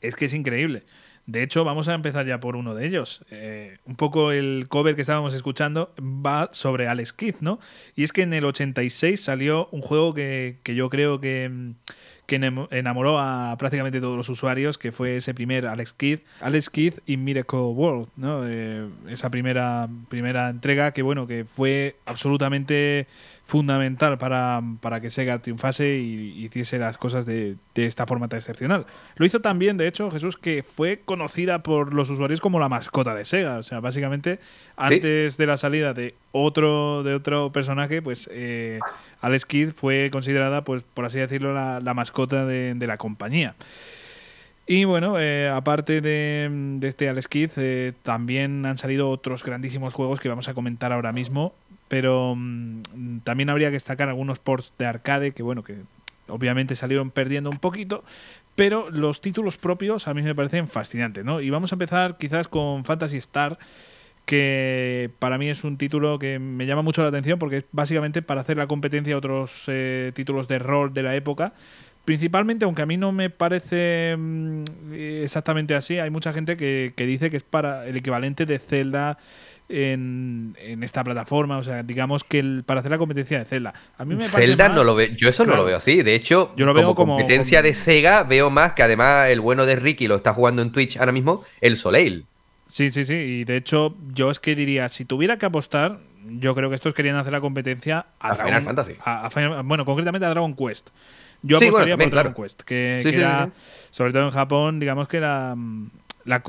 es que es increíble. De hecho, vamos a empezar ya por uno de ellos. Eh, un poco el cover que estábamos escuchando va sobre Alex Kidd, ¿no? Y es que en el 86 salió un juego que, que yo creo que, que enamoró a prácticamente todos los usuarios, que fue ese primer Alex Kidd, Alex Kidd y Miracle World, ¿no? Eh, esa primera, primera entrega que, bueno, que fue absolutamente fundamental para, para que Sega triunfase y, hiciese las cosas de, de, esta forma tan excepcional. Lo hizo también, de hecho, Jesús, que fue conocida por los usuarios como la mascota de Sega. O sea, básicamente, antes de la salida de otro, de otro personaje, pues eh, Alex Kidd fue considerada, pues, por así decirlo, la, mascota de, la compañía. Y bueno, eh, aparte de, este Alex Kidd, eh, también han salido otros grandísimos juegos que vamos a comentar ahora mismo pero mm, también habría que destacar algunos ports de arcade que, bueno, que obviamente salieron perdiendo un poquito, pero los títulos propios a mí me parecen fascinantes, ¿no? Y vamos a empezar quizás con Fantasy Star, que para mí es un título que me llama mucho la atención porque es básicamente para hacer la competencia a otros eh, títulos de rol de la época. Principalmente, aunque a mí no me parece mm, exactamente así, hay mucha gente que, que dice que es para el equivalente de Zelda en, esta plataforma. O sea, digamos que para hacer la competencia de Zelda. A mí me Zelda no lo veo. Yo eso no lo veo así. De hecho, yo lo veo como, competencia de Sega, veo más que además el bueno de Ricky lo está jugando en Twitch ahora mismo, el Soleil. Sí, sí, sí. Y de hecho, yo es que diría, si tuviera que apostar, yo creo que estos querían hacer la competencia a, Final Fantasy. bueno, concretamente a Dragon Quest. Yo apostaría por Dragon Quest, que, era, sobre todo en Japón, digamos que era mm, la,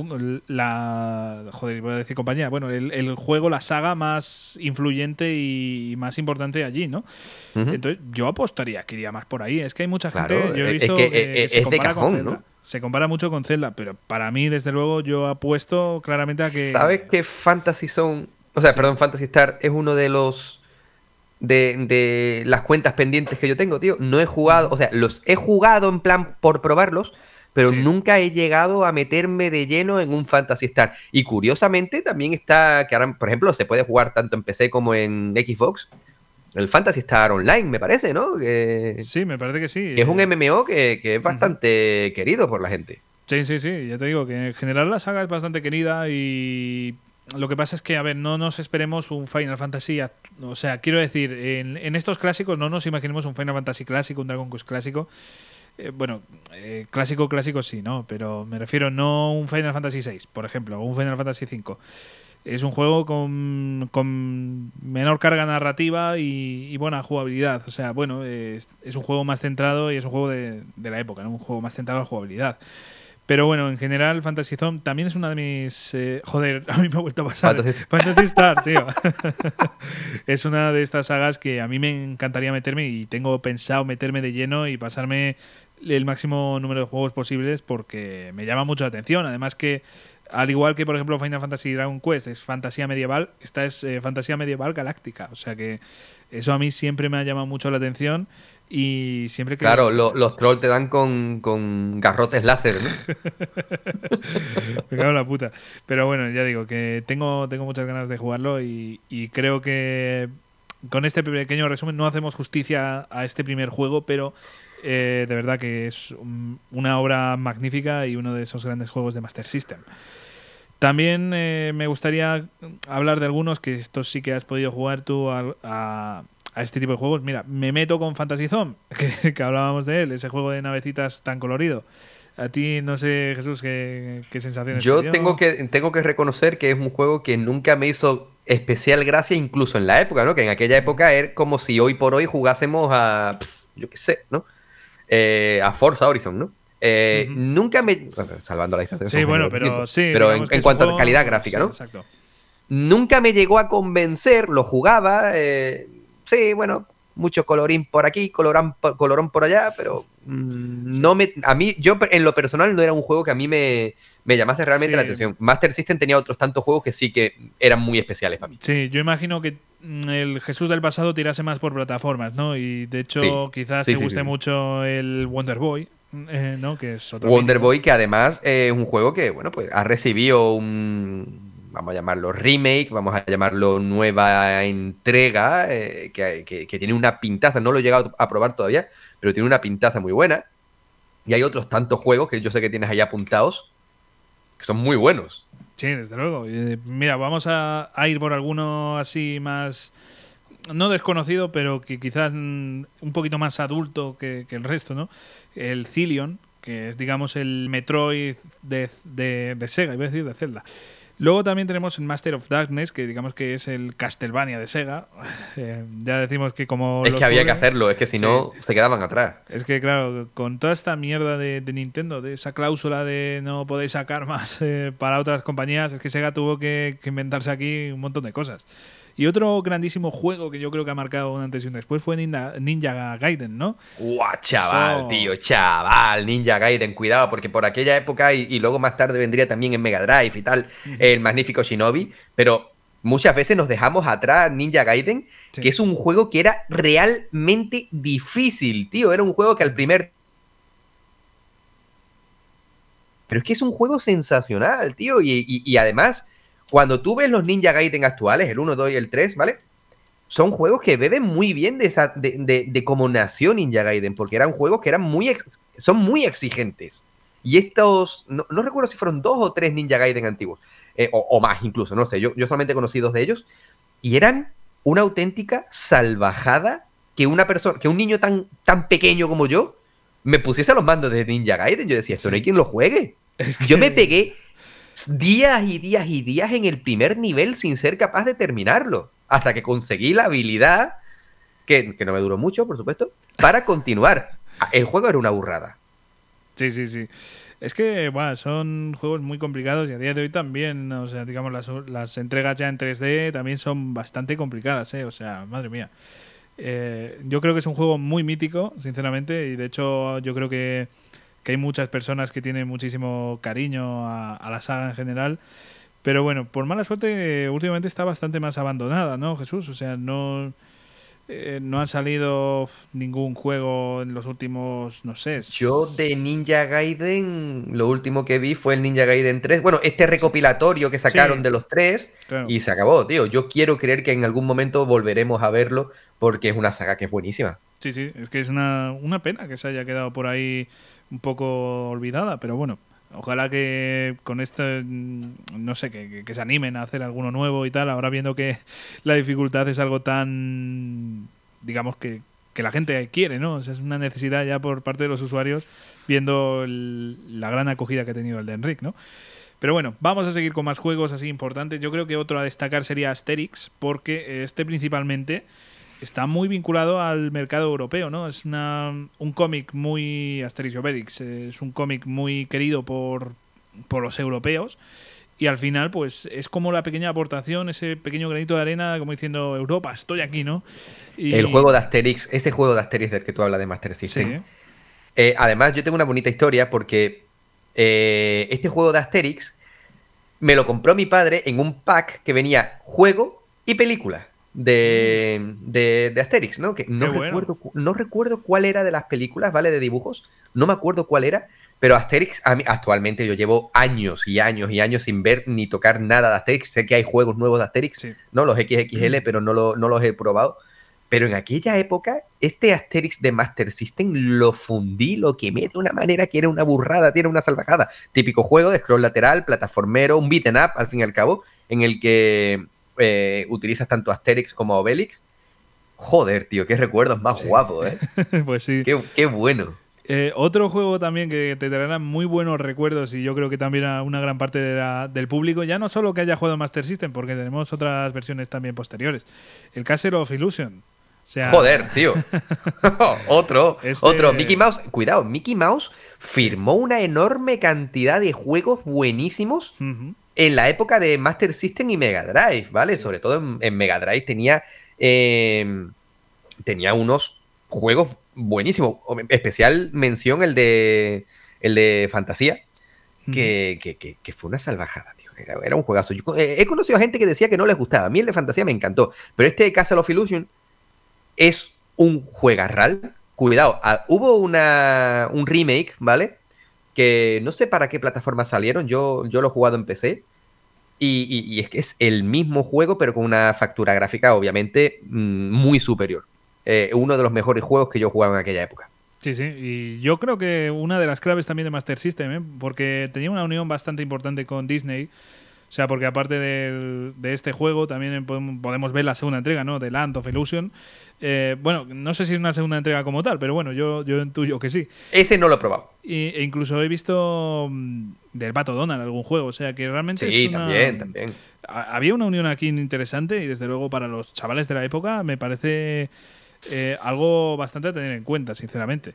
la joder, voy a decir compañía, bueno, el, juego, la saga más influyente y más importante allí, ¿no? Entonces, yo apostaría que iría más por ahí. Es que hay mucha gente, yo he visto que, se compara con Zelda. Se compara mucho con Zelda, pero para mí, desde luego, yo apuesto claramente a que. ¿Sabes que Fantasy Zone, o sea, perdón, Fantasy Star es uno de los de, de, las cuentas pendientes que yo tengo, tío. No he jugado, o sea, los he jugado en plan por probarlos, pero nunca he llegado a meterme de lleno en un Fantasy Star. Y curiosamente también está, que ahora, por ejemplo, se puede jugar tanto en PC como en Xbox. el Fantasy Star Online, me parece, ¿no? sí, me parece que sí. es un MMO que, es bastante querido por la gente. Sí, sí, sí, ya te digo que en general la saga es bastante querida y lo que pasa es que, a ver, no nos esperemos un Final Fantasy. O sea, quiero decir, en, estos clásicos no nos imaginemos un Final Fantasy clásico, un Dragon Quest clásico. Eh, bueno, eh, clásico, clásico sí, ¿no? Pero me refiero no un Final Fantasy VI, por ejemplo, o un Final Fantasy V. Es un juego con, con menor carga narrativa y, buena jugabilidad. O sea, bueno, es, un juego más centrado y es un juego de, de la época, ¿no? Un juego más centrado en la jugabilidad. Pero bueno, en general, Fantasy Zone también es una de mis. Eh, joder, a mí me ha vuelto a pasar. Fantasy, Star, tío. es una de estas sagas que a mí me encantaría meterme y tengo pensado meterme de lleno y pasarme el máximo número de juegos posibles porque me llama mucho la atención. Además, que al igual que, por ejemplo, Final Fantasy Dragon Quest es fantasía medieval, esta es eh, fantasía medieval galáctica. O sea que eso a mí siempre me ha llamado mucho la atención y siempre que. Claro, los trolls te dan con, garrotes láser, ¿no? Me cago en la puta. Pero bueno, ya digo que tengo, tengo muchas ganas de jugarlo y, creo que con este pequeño resumen no hacemos justicia a este primer juego, pero eh, de verdad que es una obra magnífica y uno de esos grandes juegos de Master System. También eh, me gustaría hablar de algunos que estos sí que has podido jugar tú a a este tipo de juegos. Mira, me meto con Fantasy Zone, que, hablábamos de él, ese juego de navecitas tan colorido. A ti, no sé, Jesús, qué, qué sensaciones. Yo tengo que, tengo que reconocer que es un juego que nunca me hizo especial gracia, incluso en la época, ¿no? Que en aquella época era como si hoy por hoy jugásemos a, yo qué sé, ¿no? Eh, a Forza Horizon, ¿no? Eh, nunca me. salvando la distancia. Sí, bueno, pero sí. Pero en, cuanto a calidad gráfica, ¿no? Exacto. Nunca me llegó a convencer, lo jugaba. Eh, sí, bueno, mucho colorín por aquí, colorán, colorón por allá, pero mm, no me, a mí, yo en lo personal no era un juego que a mí me, me llamase realmente la atención. Master System tenía otros tantos juegos que sí que eran muy especiales para mí. Sí, yo imagino que mm, el Jesús del pasado tirase más por plataformas, ¿no? Y de hecho quizás te guste mucho el Wonder Boy. Eh, ¿no? Que es otro Wonder Boy, que además es un juego que, bueno, pues ha recibido un, vamos a llamarlo remake, vamos a llamarlo nueva entrega, eh, que, tiene una pintaza, no lo he llegado a probar todavía, pero tiene una pintaza muy buena. Y hay otros tantos juegos que yo sé que tienes ahí apuntados, que son muy buenos. Sí, desde luego. Mira, vamos a, ir por alguno así más, no desconocido, pero que quizás un poquito más adulto que, el resto, ¿no? El Cillion, que es, digamos, el Metroid de, de, de Sega, iba a decir de Zelda. Luego también tenemos el Master of Darkness, que digamos que es el Castlevania de Sega. Eh, ya decimos que como... Es que había que hacerlo, es que si no se quedaban atrás. Es que claro, con toda esta mierda de, Nintendo, de esa cláusula de no podéis sacar más eh, para otras compañías, es que Sega tuvo que inventarse aquí un montón de cosas. Y otro grandísimo juego que yo creo que ha marcado un antes y un después fue Ninja, Gaiden, ¿no? ¡Guau, chaval, tío! Chaval, Ninja Gaiden, cuidado, porque por aquella época y, luego más tarde vendría también en Mega Drive y tal, el magnífico Shinobi, pero muchas veces nos dejamos atrás Ninja Gaiden, que es un juego que era realmente difícil, tío. Era un juego que al primer pero es que es un juego sensacional, tío. y, además, cuando tú ves los Ninja Gaiden actuales, el 1, 2 y el 3, ¿vale? Son juegos que beben muy bien de, esa, de, de, cómo nació Ninja Gaiden, porque eran juegos que eran muy son muy exigentes. Y estos, no, recuerdo si fueron dos o tres Ninja Gaiden antiguos, eh, o, más incluso, no sé, yo, yo solamente conocí dos de ellos, y eran una auténtica salvajada que una persona, que un niño tan, tan pequeño como yo, me pusiese a los mandos de Ninja Gaiden. Yo decía, esto no hay quien lo juegue. Yo me pegué días y días y días en el primer nivel sin ser capaz de terminarlo. Hasta que conseguí la habilidad, que, no me duró mucho, por supuesto, para continuar. El juego era una burrada. Sí, sí, sí. Es que, bueno, son juegos muy complicados y a día de hoy también, o sea, digamos, las, entregas ya en 3D también son bastante complicadas, ¿eh? O sea, madre mía. Eh, yo creo que es un juego muy mítico, sinceramente, y de hecho yo creo que que hay muchas personas que tienen muchísimo cariño a, la saga en general. Pero bueno, por mala suerte, últimamente está bastante más abandonada, ¿no, Jesús? O sea, no. eh, no ha salido ningún juego en los últimos, no sé. Yo de Ninja Gaiden, lo último que vi fue el Ninja Gaiden 3. Bueno, este recopilatorio que sacaron de los tres y se acabó, tío. Yo quiero creer que en algún momento volveremos a verlo porque es una saga que es buenísima. Sí, sí, es que es una, una pena que se haya quedado por ahí un poco olvidada, pero bueno, Ojalá que con esto, mm, no sé, que, se animen a hacer alguno nuevo y tal. Ahora viendo que la dificultad es algo tan, digamos, que, la gente quiere, ¿no? O sea, es una necesidad ya por parte de los usuarios viendo la gran acogida que ha tenido el de Enric, ¿no? Pero bueno, vamos a seguir con más juegos así importantes. Yo creo que otro a destacar sería Asterix, porque este principalmente está muy vinculado al mercado europeo, ¿no? Es una, un cómic muy Asterix y Obelix, es un cómic muy querido por, por los europeos y al final pues es como la pequeña aportación, ese pequeño granito de arena, como diciendo Europa, estoy aquí, ¿no? El juego de Asterix, ese juego de Asterix del que tú hablas de Master System. Eh, además, yo tengo una bonita historia porque eh, este juego de Asterix me lo compró mi padre en un pack que venía juego y película de, de, de Asterix, ¿no? Que no recuerdo, no recuerdo cuál era de las películas, ¿vale? De dibujos. No me acuerdo cuál era. Pero Asterix, a mí, actualmente yo llevo años y años y años sin ver ni tocar nada de Asterix. Sé que hay juegos nuevos de Asterix, ¿no? Los XXL, pero no, no los he probado. Pero en aquella época, este Asterix de Master System lo fundí, lo quemé de una manera que era una burrada, tiene una salvajada. Típico juego de scroll lateral, plataformero, un beaten up, al fin y al cabo, en el que eh, utilizas tanto Asterix como Obelix. Joder, tío, qué recuerdos más guapos, ¿eh? pues sí. Qué, bueno. Eh, otro juego también que te traerá muy buenos recuerdos y yo creo que también a una gran parte del público, ya no solo que haya jugado Master System, porque tenemos otras versiones también posteriores. El Castle of Illusion. Joder, tío. otro, este otro. Mickey Mouse, cuidado, Mickey Mouse firmó una enorme cantidad de juegos buenísimos en la época de Master System y Mega Drive, ¿vale? Sobre todo en, Mega Drive tenía, em, tenía unos juegos buenísimos. Especial mención el de, el de Fantasía, que, fue una salvajada, tío. Era, un juegazo. Eh, he conocido a gente que decía que no les gustaba. A mí el de Fantasía me encantó. Pero este Castle of Illusion es un juegarral. Cuidado, ah, hubo una, un remake, ¿vale? Que no sé para qué plataforma salieron. Yo, yo lo he jugado en PC. Y, es que es el mismo juego, pero con una factura gráfica, obviamente, mm, muy superior. Eh, uno de los mejores juegos que yo jugaba en aquella época. Sí, sí, y yo creo que una de las claves también de Master System, ¿eh? porque tenía una unión bastante importante con Disney, o sea, porque aparte de este juego también podemos ver la segunda entrega, ¿no? De Land of Illusion. Eh, bueno, no sé si es una segunda entrega como tal, pero bueno, yo, yo intuyo que sí. Ese no lo he probado. e incluso he visto mm, del Pato Donald algún juego, o sea que realmente sí, también, también. Había una unión aquí interesante y desde luego para los chavales de la época me parece eh, algo bastante a tener en cuenta, sinceramente.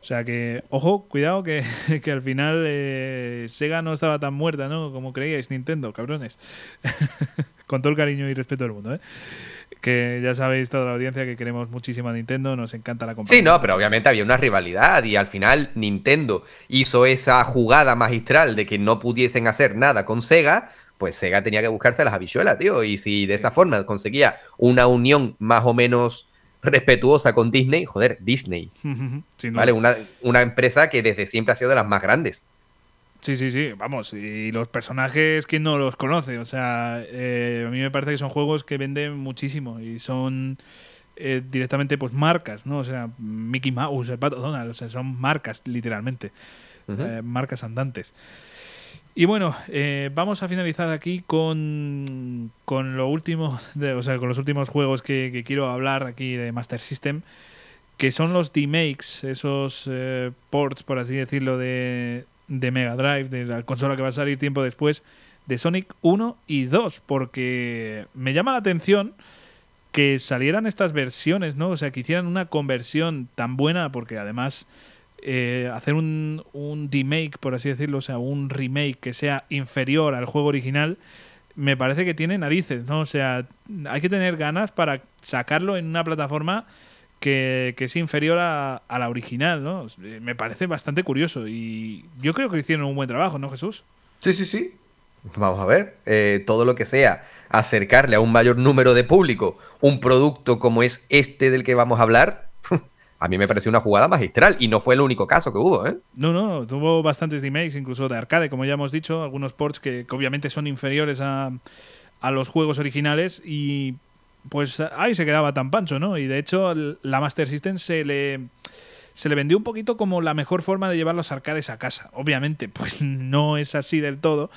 O sea que, ojo, cuidado que, al final eh, Sega no estaba tan muerta, ¿no? Como creíais, Nintendo, cabrones. Con todo el cariño y respeto del mundo, ¿eh? Que ya sabéis toda la audiencia que queremos muchísimo a Nintendo, nos encanta la compañía. Sí, no, pero obviamente había una rivalidad y al final Nintendo hizo esa jugada magistral de que no pudiesen hacer nada con Sega, pues Sega tenía que buscarse las habichuelas, tío. Y si de esa forma conseguía una unión más o menos respetuosa con Disney, joder, Disney. ¿Vale? Una, empresa que desde siempre ha sido de las más grandes. Sí, sí, sí, vamos, y los personajes, ¿quién no los conoce? O sea, eh, a mí me parece que son juegos que venden muchísimo y son eh, directamente pues marcas, ¿no? O sea, Mickey Mouse, el Pato Donald, o sea, son marcas literalmente, eh, marcas andantes. Y bueno, vamos a finalizar aquí con, con lo último, de, o sea, con los últimos juegos que, quiero hablar aquí de Master System, que son los D-Makes, esos eh, ports, por así decirlo, de, de Mega Drive, de la consola que va a salir tiempo después, de Sonic 1 y 2, porque me llama la atención que salieran estas versiones, ¿no? O sea, que hicieran una conversión tan buena, porque además eh, hacer un, un remake, por así decirlo, o sea, un remake que sea inferior al juego original, me parece que tiene narices, ¿no? O sea, hay que tener ganas para sacarlo en una plataforma que, que es inferior a, la original, ¿no? Me parece bastante curioso y yo creo que hicieron un buen trabajo, ¿no, Jesús? Sí, sí, sí. Vamos a ver, eh, todo lo que sea acercarle a un mayor número de público un producto como es este del que vamos a hablar, a mí me pareció una jugada magistral y no fue el único caso que hubo, ¿eh? No, no, tuvo bastantes remakes, incluso de arcade, como ya hemos dicho, algunos ports que, obviamente son inferiores a, a, los juegos originales y pues ahí se quedaba tan pancho, ¿no? Y de hecho la Master System se le se le vendió un poquito como la mejor forma de llevar los arcades a casa. Obviamente, pues no es así del todo,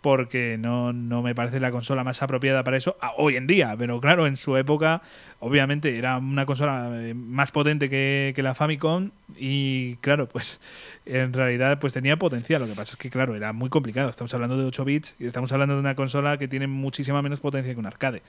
porque no, no, me parece la consola más apropiada para eso hoy en día. Pero claro, en su época, obviamente, era una consola eh, más potente que, que, la Famicom y claro, pues en realidad pues tenía potencial. Lo que pasa es que, claro, era muy complicado. Estamos hablando de 8 bits y estamos hablando de una consola que tiene muchísima menos potencia que un arcade.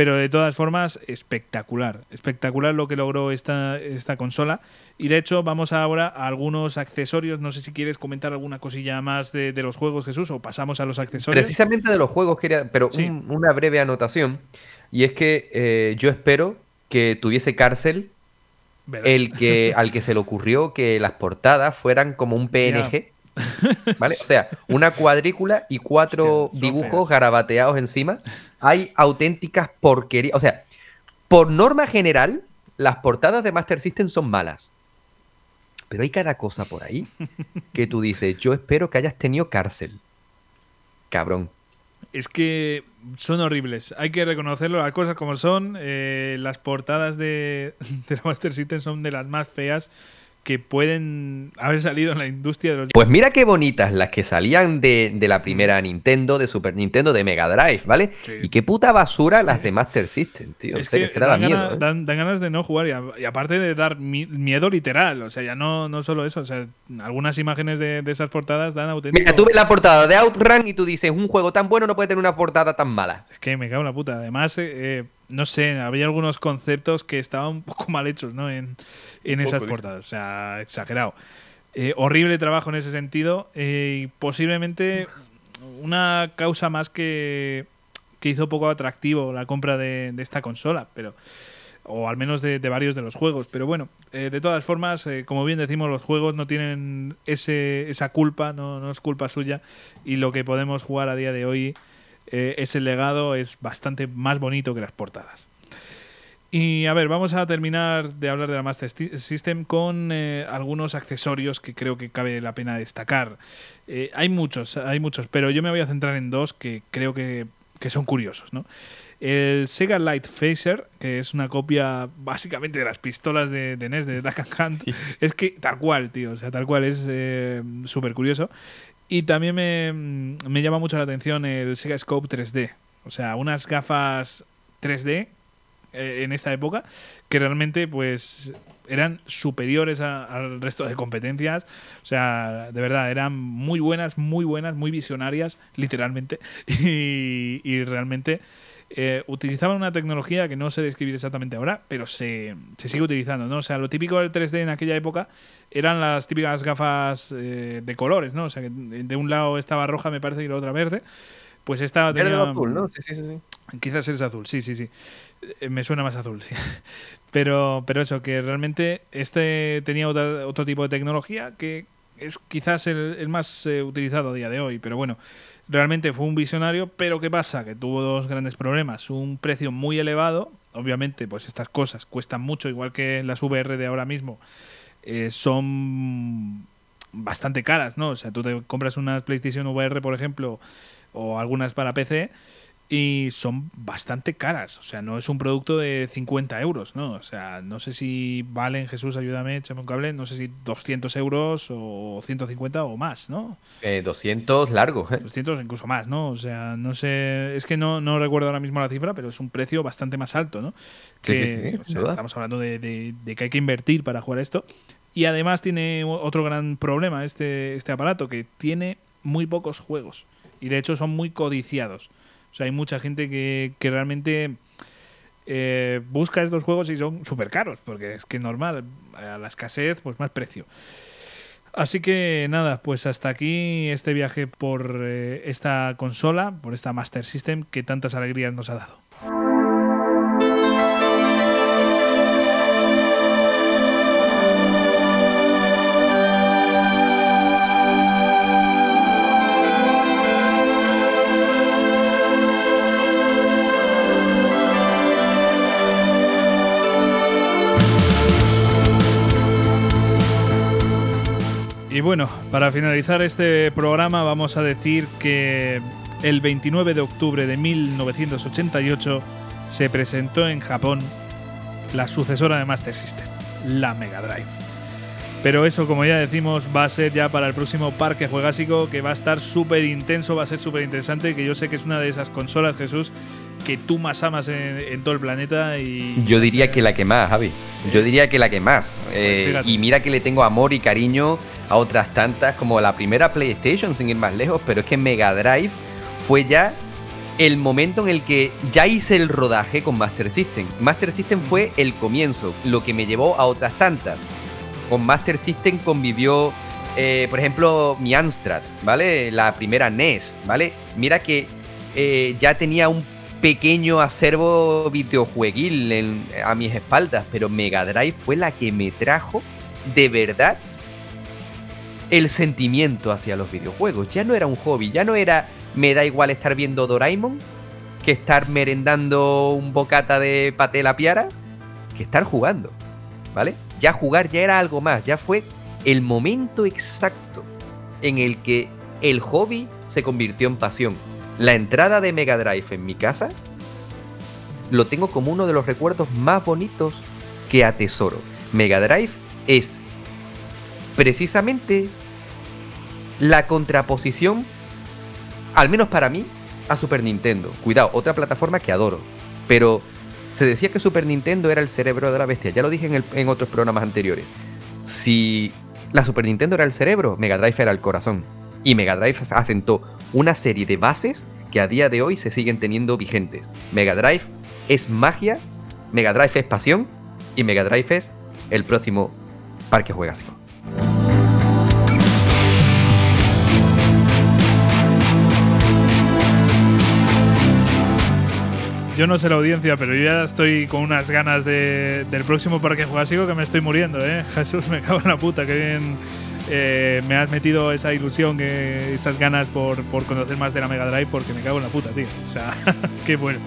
Pero de todas formas, espectacular. Espectacular lo que logró esta, esta consola. Y de hecho, vamos ahora a algunos accesorios. No sé si quieres comentar alguna cosilla más de, los juegos, Jesús, o pasamos a los accesorios. Precisamente de los juegos quería, pero una breve anotación. Y es que eh, yo espero que tuviese cárcel el que al que se le ocurrió que las portadas fueran como un PNG. ¿Vale? O sea, una cuadrícula y cuatro dibujos garabateados encima. Hay auténticas porquerías. O sea, por norma general, las portadas de Master System son malas. Pero hay cada cosa por ahí que tú dices, yo espero que hayas tenido cárcel. Cabrón. Es que son horribles. Hay que reconocerlo, las cosas como son. Eh, las portadas de, de la Master System son de las más feas que pueden haber salido en la industria de los... Pues mira qué bonitas las que salían de, la primera Nintendo, de Super Nintendo, de Mega Drive, ¿vale? Y qué puta basura las de Master System, tío. Es que, dan, miedo, ¿eh? dan, ganas de no jugar y, aparte de dar miedo literal, o sea, ya no, no solo eso, o sea, algunas imágenes de, esas portadas dan auténtico... Mira, tú ves la portada de Outrun y tú dices, un juego tan bueno no puede tener una portada tan mala. Es que me cago en la puta. Además, eh, eh, no sé, había algunos conceptos que estaban un poco mal hechos, ¿no? En en esas portadas. O sea, exagerado. Eh, horrible trabajo en ese sentido eh, y posiblemente una causa más que, que hizo poco atractivo la compra de, esta consola, pero o al menos de, varios de los juegos. Pero bueno, eh, de todas formas, como bien decimos, los juegos no tienen ese, esa culpa, no, no, es culpa suya y lo que podemos jugar a día de hoy, ese legado es bastante más bonito que las portadas. Y a ver, vamos a terminar de hablar de la Master System con eh, algunos accesorios que creo que cabe la pena destacar. Eh, hay muchos, hay muchos, pero yo me voy a centrar en dos que creo que, son curiosos, ¿no? El Sega Light Phaser, que es una copia básicamente de las pistolas de, NES de Duck Hunt. Es que tal cual, tío, o sea, tal cual, es eh, súper curioso. Y también me, me llama mucho la atención el Sega Scope 3D. O sea, unas gafas 3D eh, en esta época que realmente pues eran superiores al resto de competencias. O sea, de verdad, eran muy buenas, muy buenas, muy visionarias, literalmente. Y, realmente eh, utilizaban una tecnología que no sé describir exactamente ahora, pero se, se, sigue utilizando, ¿no? O sea, lo típico del 3D en aquella época eran las típicas gafas eh, de colores, ¿no? O sea, que de un lado estaba roja, me parece, y la otra verde. Pues esta tenía... azul, ¿no? Sí, sí, sí. Quizás es azul, sí, sí, sí. Eh, me suena más azul, sí. Pero, pero eso, que realmente este tenía otro tipo de tecnología que es quizás el, más eh, utilizado a día de hoy. Pero bueno, realmente fue un visionario, pero ¿qué pasa? Que tuvo dos grandes problemas. Un precio muy elevado. Obviamente, pues estas cosas cuestan mucho, igual que las VR de ahora mismo. Eh, son bastante caras, ¿no? O sea, tú te compras una PlayStation VR, por ejemplo, o algunas para PC y son bastante caras. O sea, no es un producto de 50 euros, ¿no? O sea, no sé si valen, Jesús, ayúdame, échame un cable, no sé si 200 euros o 150 o más, ¿no? Eh, 200 largos, ¿eh? 200 incluso más, ¿no? O sea, no sé, es que no, no recuerdo ahora mismo la cifra, pero es un precio bastante más alto, ¿no? Que, sí, sí, estamos hablando de, de, que hay que invertir para jugar esto. Y además tiene otro gran problema este, este aparato, que tiene muy pocos juegos. Y de hecho son muy codiciados. O sea, hay mucha gente que, realmente eh, busca estos juegos y son súper caros, porque es que normal, a la escasez, pues más precio. Así que nada, pues hasta aquí este viaje por eh, esta consola, por esta Master System que tantas alegrías nos ha dado. Y bueno, para finalizar este programa vamos a decir que el 29 de octubre de 1988 se presentó en Japón la sucesora de Master System, la Mega Drive. Pero eso, como ya decimos, va a ser ya para el próximo parque juegásico, que va a estar súper intenso, va a ser súper interesante, que yo sé que es una de esas consolas, Jesús, que tú más amas en, todo el planeta. y Yo diría que la que más, Javi. Yo diría que la que más. Pues eh, y mira que le tengo amor y cariño a otras tantas, como la primera PlayStation, sin ir más lejos, pero es que Mega Drive fue ya el momento en el que ya hice el rodaje con Master System. Master System fue el comienzo, lo que me llevó a otras tantas. Con Master System convivió, eh, por ejemplo, mi Amstrad, ¿vale? La primera NES, ¿vale? Mira que eh, ya tenía un pequeño acervo videojueguil a mis espaldas, pero Mega Drive fue la que me trajo de verdad el sentimiento hacia los videojuegos. Ya no era un hobby, ya no era me da igual estar viendo Doraemon que estar merendando un bocata de paté la piara que estar jugando, ¿vale? Ya jugar ya era algo más, ya fue el momento exacto en el que el hobby se convirtió en pasión. La entrada de Mega Drive en mi casa lo tengo como uno de los recuerdos más bonitos que atesoro. Mega Drive es precisamente la contraposición al menos para mí, a Super Nintendo. Cuidado, otra plataforma que adoro. Pero se decía que Super Nintendo era el cerebro de la bestia. Ya lo dije en, otros programas anteriores. Si la Super Nintendo era el cerebro, Mega Drive era el corazón. Y Mega Drive asentó una serie de bases que a día de hoy se siguen teniendo vigentes. Mega Drive es magia, Mega Drive es pasión y Mega Drive es el próximo parque juegásico. Yo no sé la audiencia, pero yo ya estoy con unas ganas de, del próximo parque jugásico que me estoy muriendo, ¿eh? Jesús, me cago en la puta, que bien eh, me has metido esa ilusión, que, esas ganas por, por, conocer más de la Mega Drive, porque me cago en la puta, tío. O sea, qué bueno.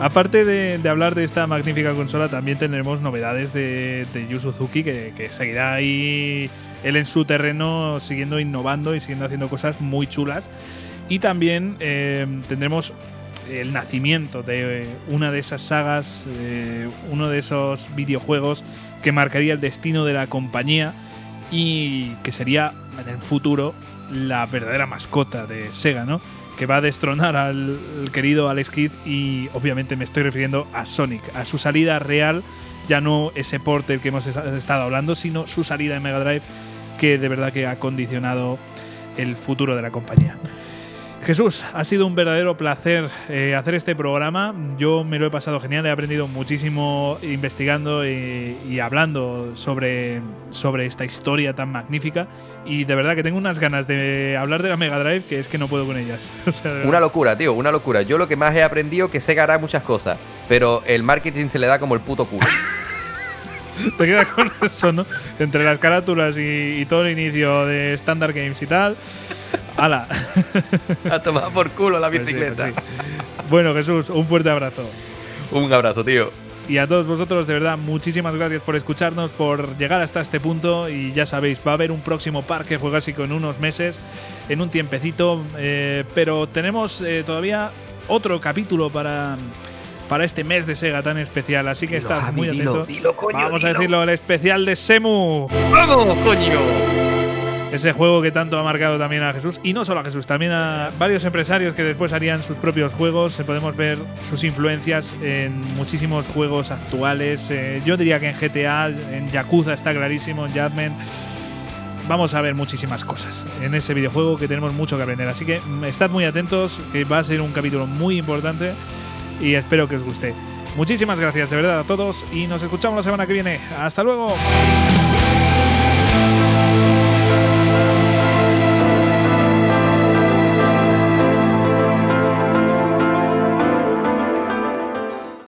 Aparte de, hablar de esta magnífica consola, también tendremos novedades de, de Yu Suzuki, que, que seguirá ahí él en su terreno siguiendo innovando y siguiendo haciendo cosas muy chulas. Y también eh, tendremos el nacimiento de una de esas sagas, eh, uno de esos videojuegos que marcaría el destino de la compañía y que sería en el futuro la verdadera mascota de Sega, ¿no? Que va a destronar al, querido Alex Kidd y obviamente me estoy refiriendo a Sonic, a su salida real, ya no ese porte que hemos estado hablando, sino su salida en Mega Drive que de verdad que ha condicionado el futuro de la compañía. Jesús, ha sido un verdadero placer eh, hacer este programa. Yo me lo he pasado genial, he aprendido muchísimo investigando y, hablando sobre, sobre esta historia tan magnífica. Y de verdad que tengo unas ganas de hablar de la Mega Drive que es que no puedo con ellas. una locura, tío, una locura. Yo lo que más he aprendido que Sega hará muchas cosas, pero el marketing se le da como el puto culo. Te quedas con eso, ¿no? Entre las carátulas y, todo el inicio de Standard Games y tal. ¡Hala! A tomar por culo la pues bicicleta. Pues bueno, Jesús, un fuerte abrazo. Un abrazo, tío. Y a todos vosotros, de verdad, muchísimas gracias por escucharnos, por llegar hasta este punto. Y ya sabéis, va a haber un próximo parque juegásico en unos meses, en un tiempecito. Eh, pero tenemos eh, todavía otro capítulo para para este mes de Sega tan especial. Así que estás muy atento. Vamos a decirlo, el especial de Semu. ¡Vamos, coño! Ese juego que tanto ha marcado también a Jesús, y no solo a Jesús, también a varios empresarios que después harían sus propios juegos. Podemos ver sus influencias en muchísimos juegos actuales. Eh, yo diría que en GTA, en Yakuza está clarísimo, en Jadman vamos a ver muchísimas cosas en ese videojuego que tenemos mucho que aprender. Así que mm, estad muy atentos, que va a ser un capítulo muy importante y espero que os guste. Muchísimas gracias de verdad a todos y nos escuchamos la semana que viene. Hasta luego.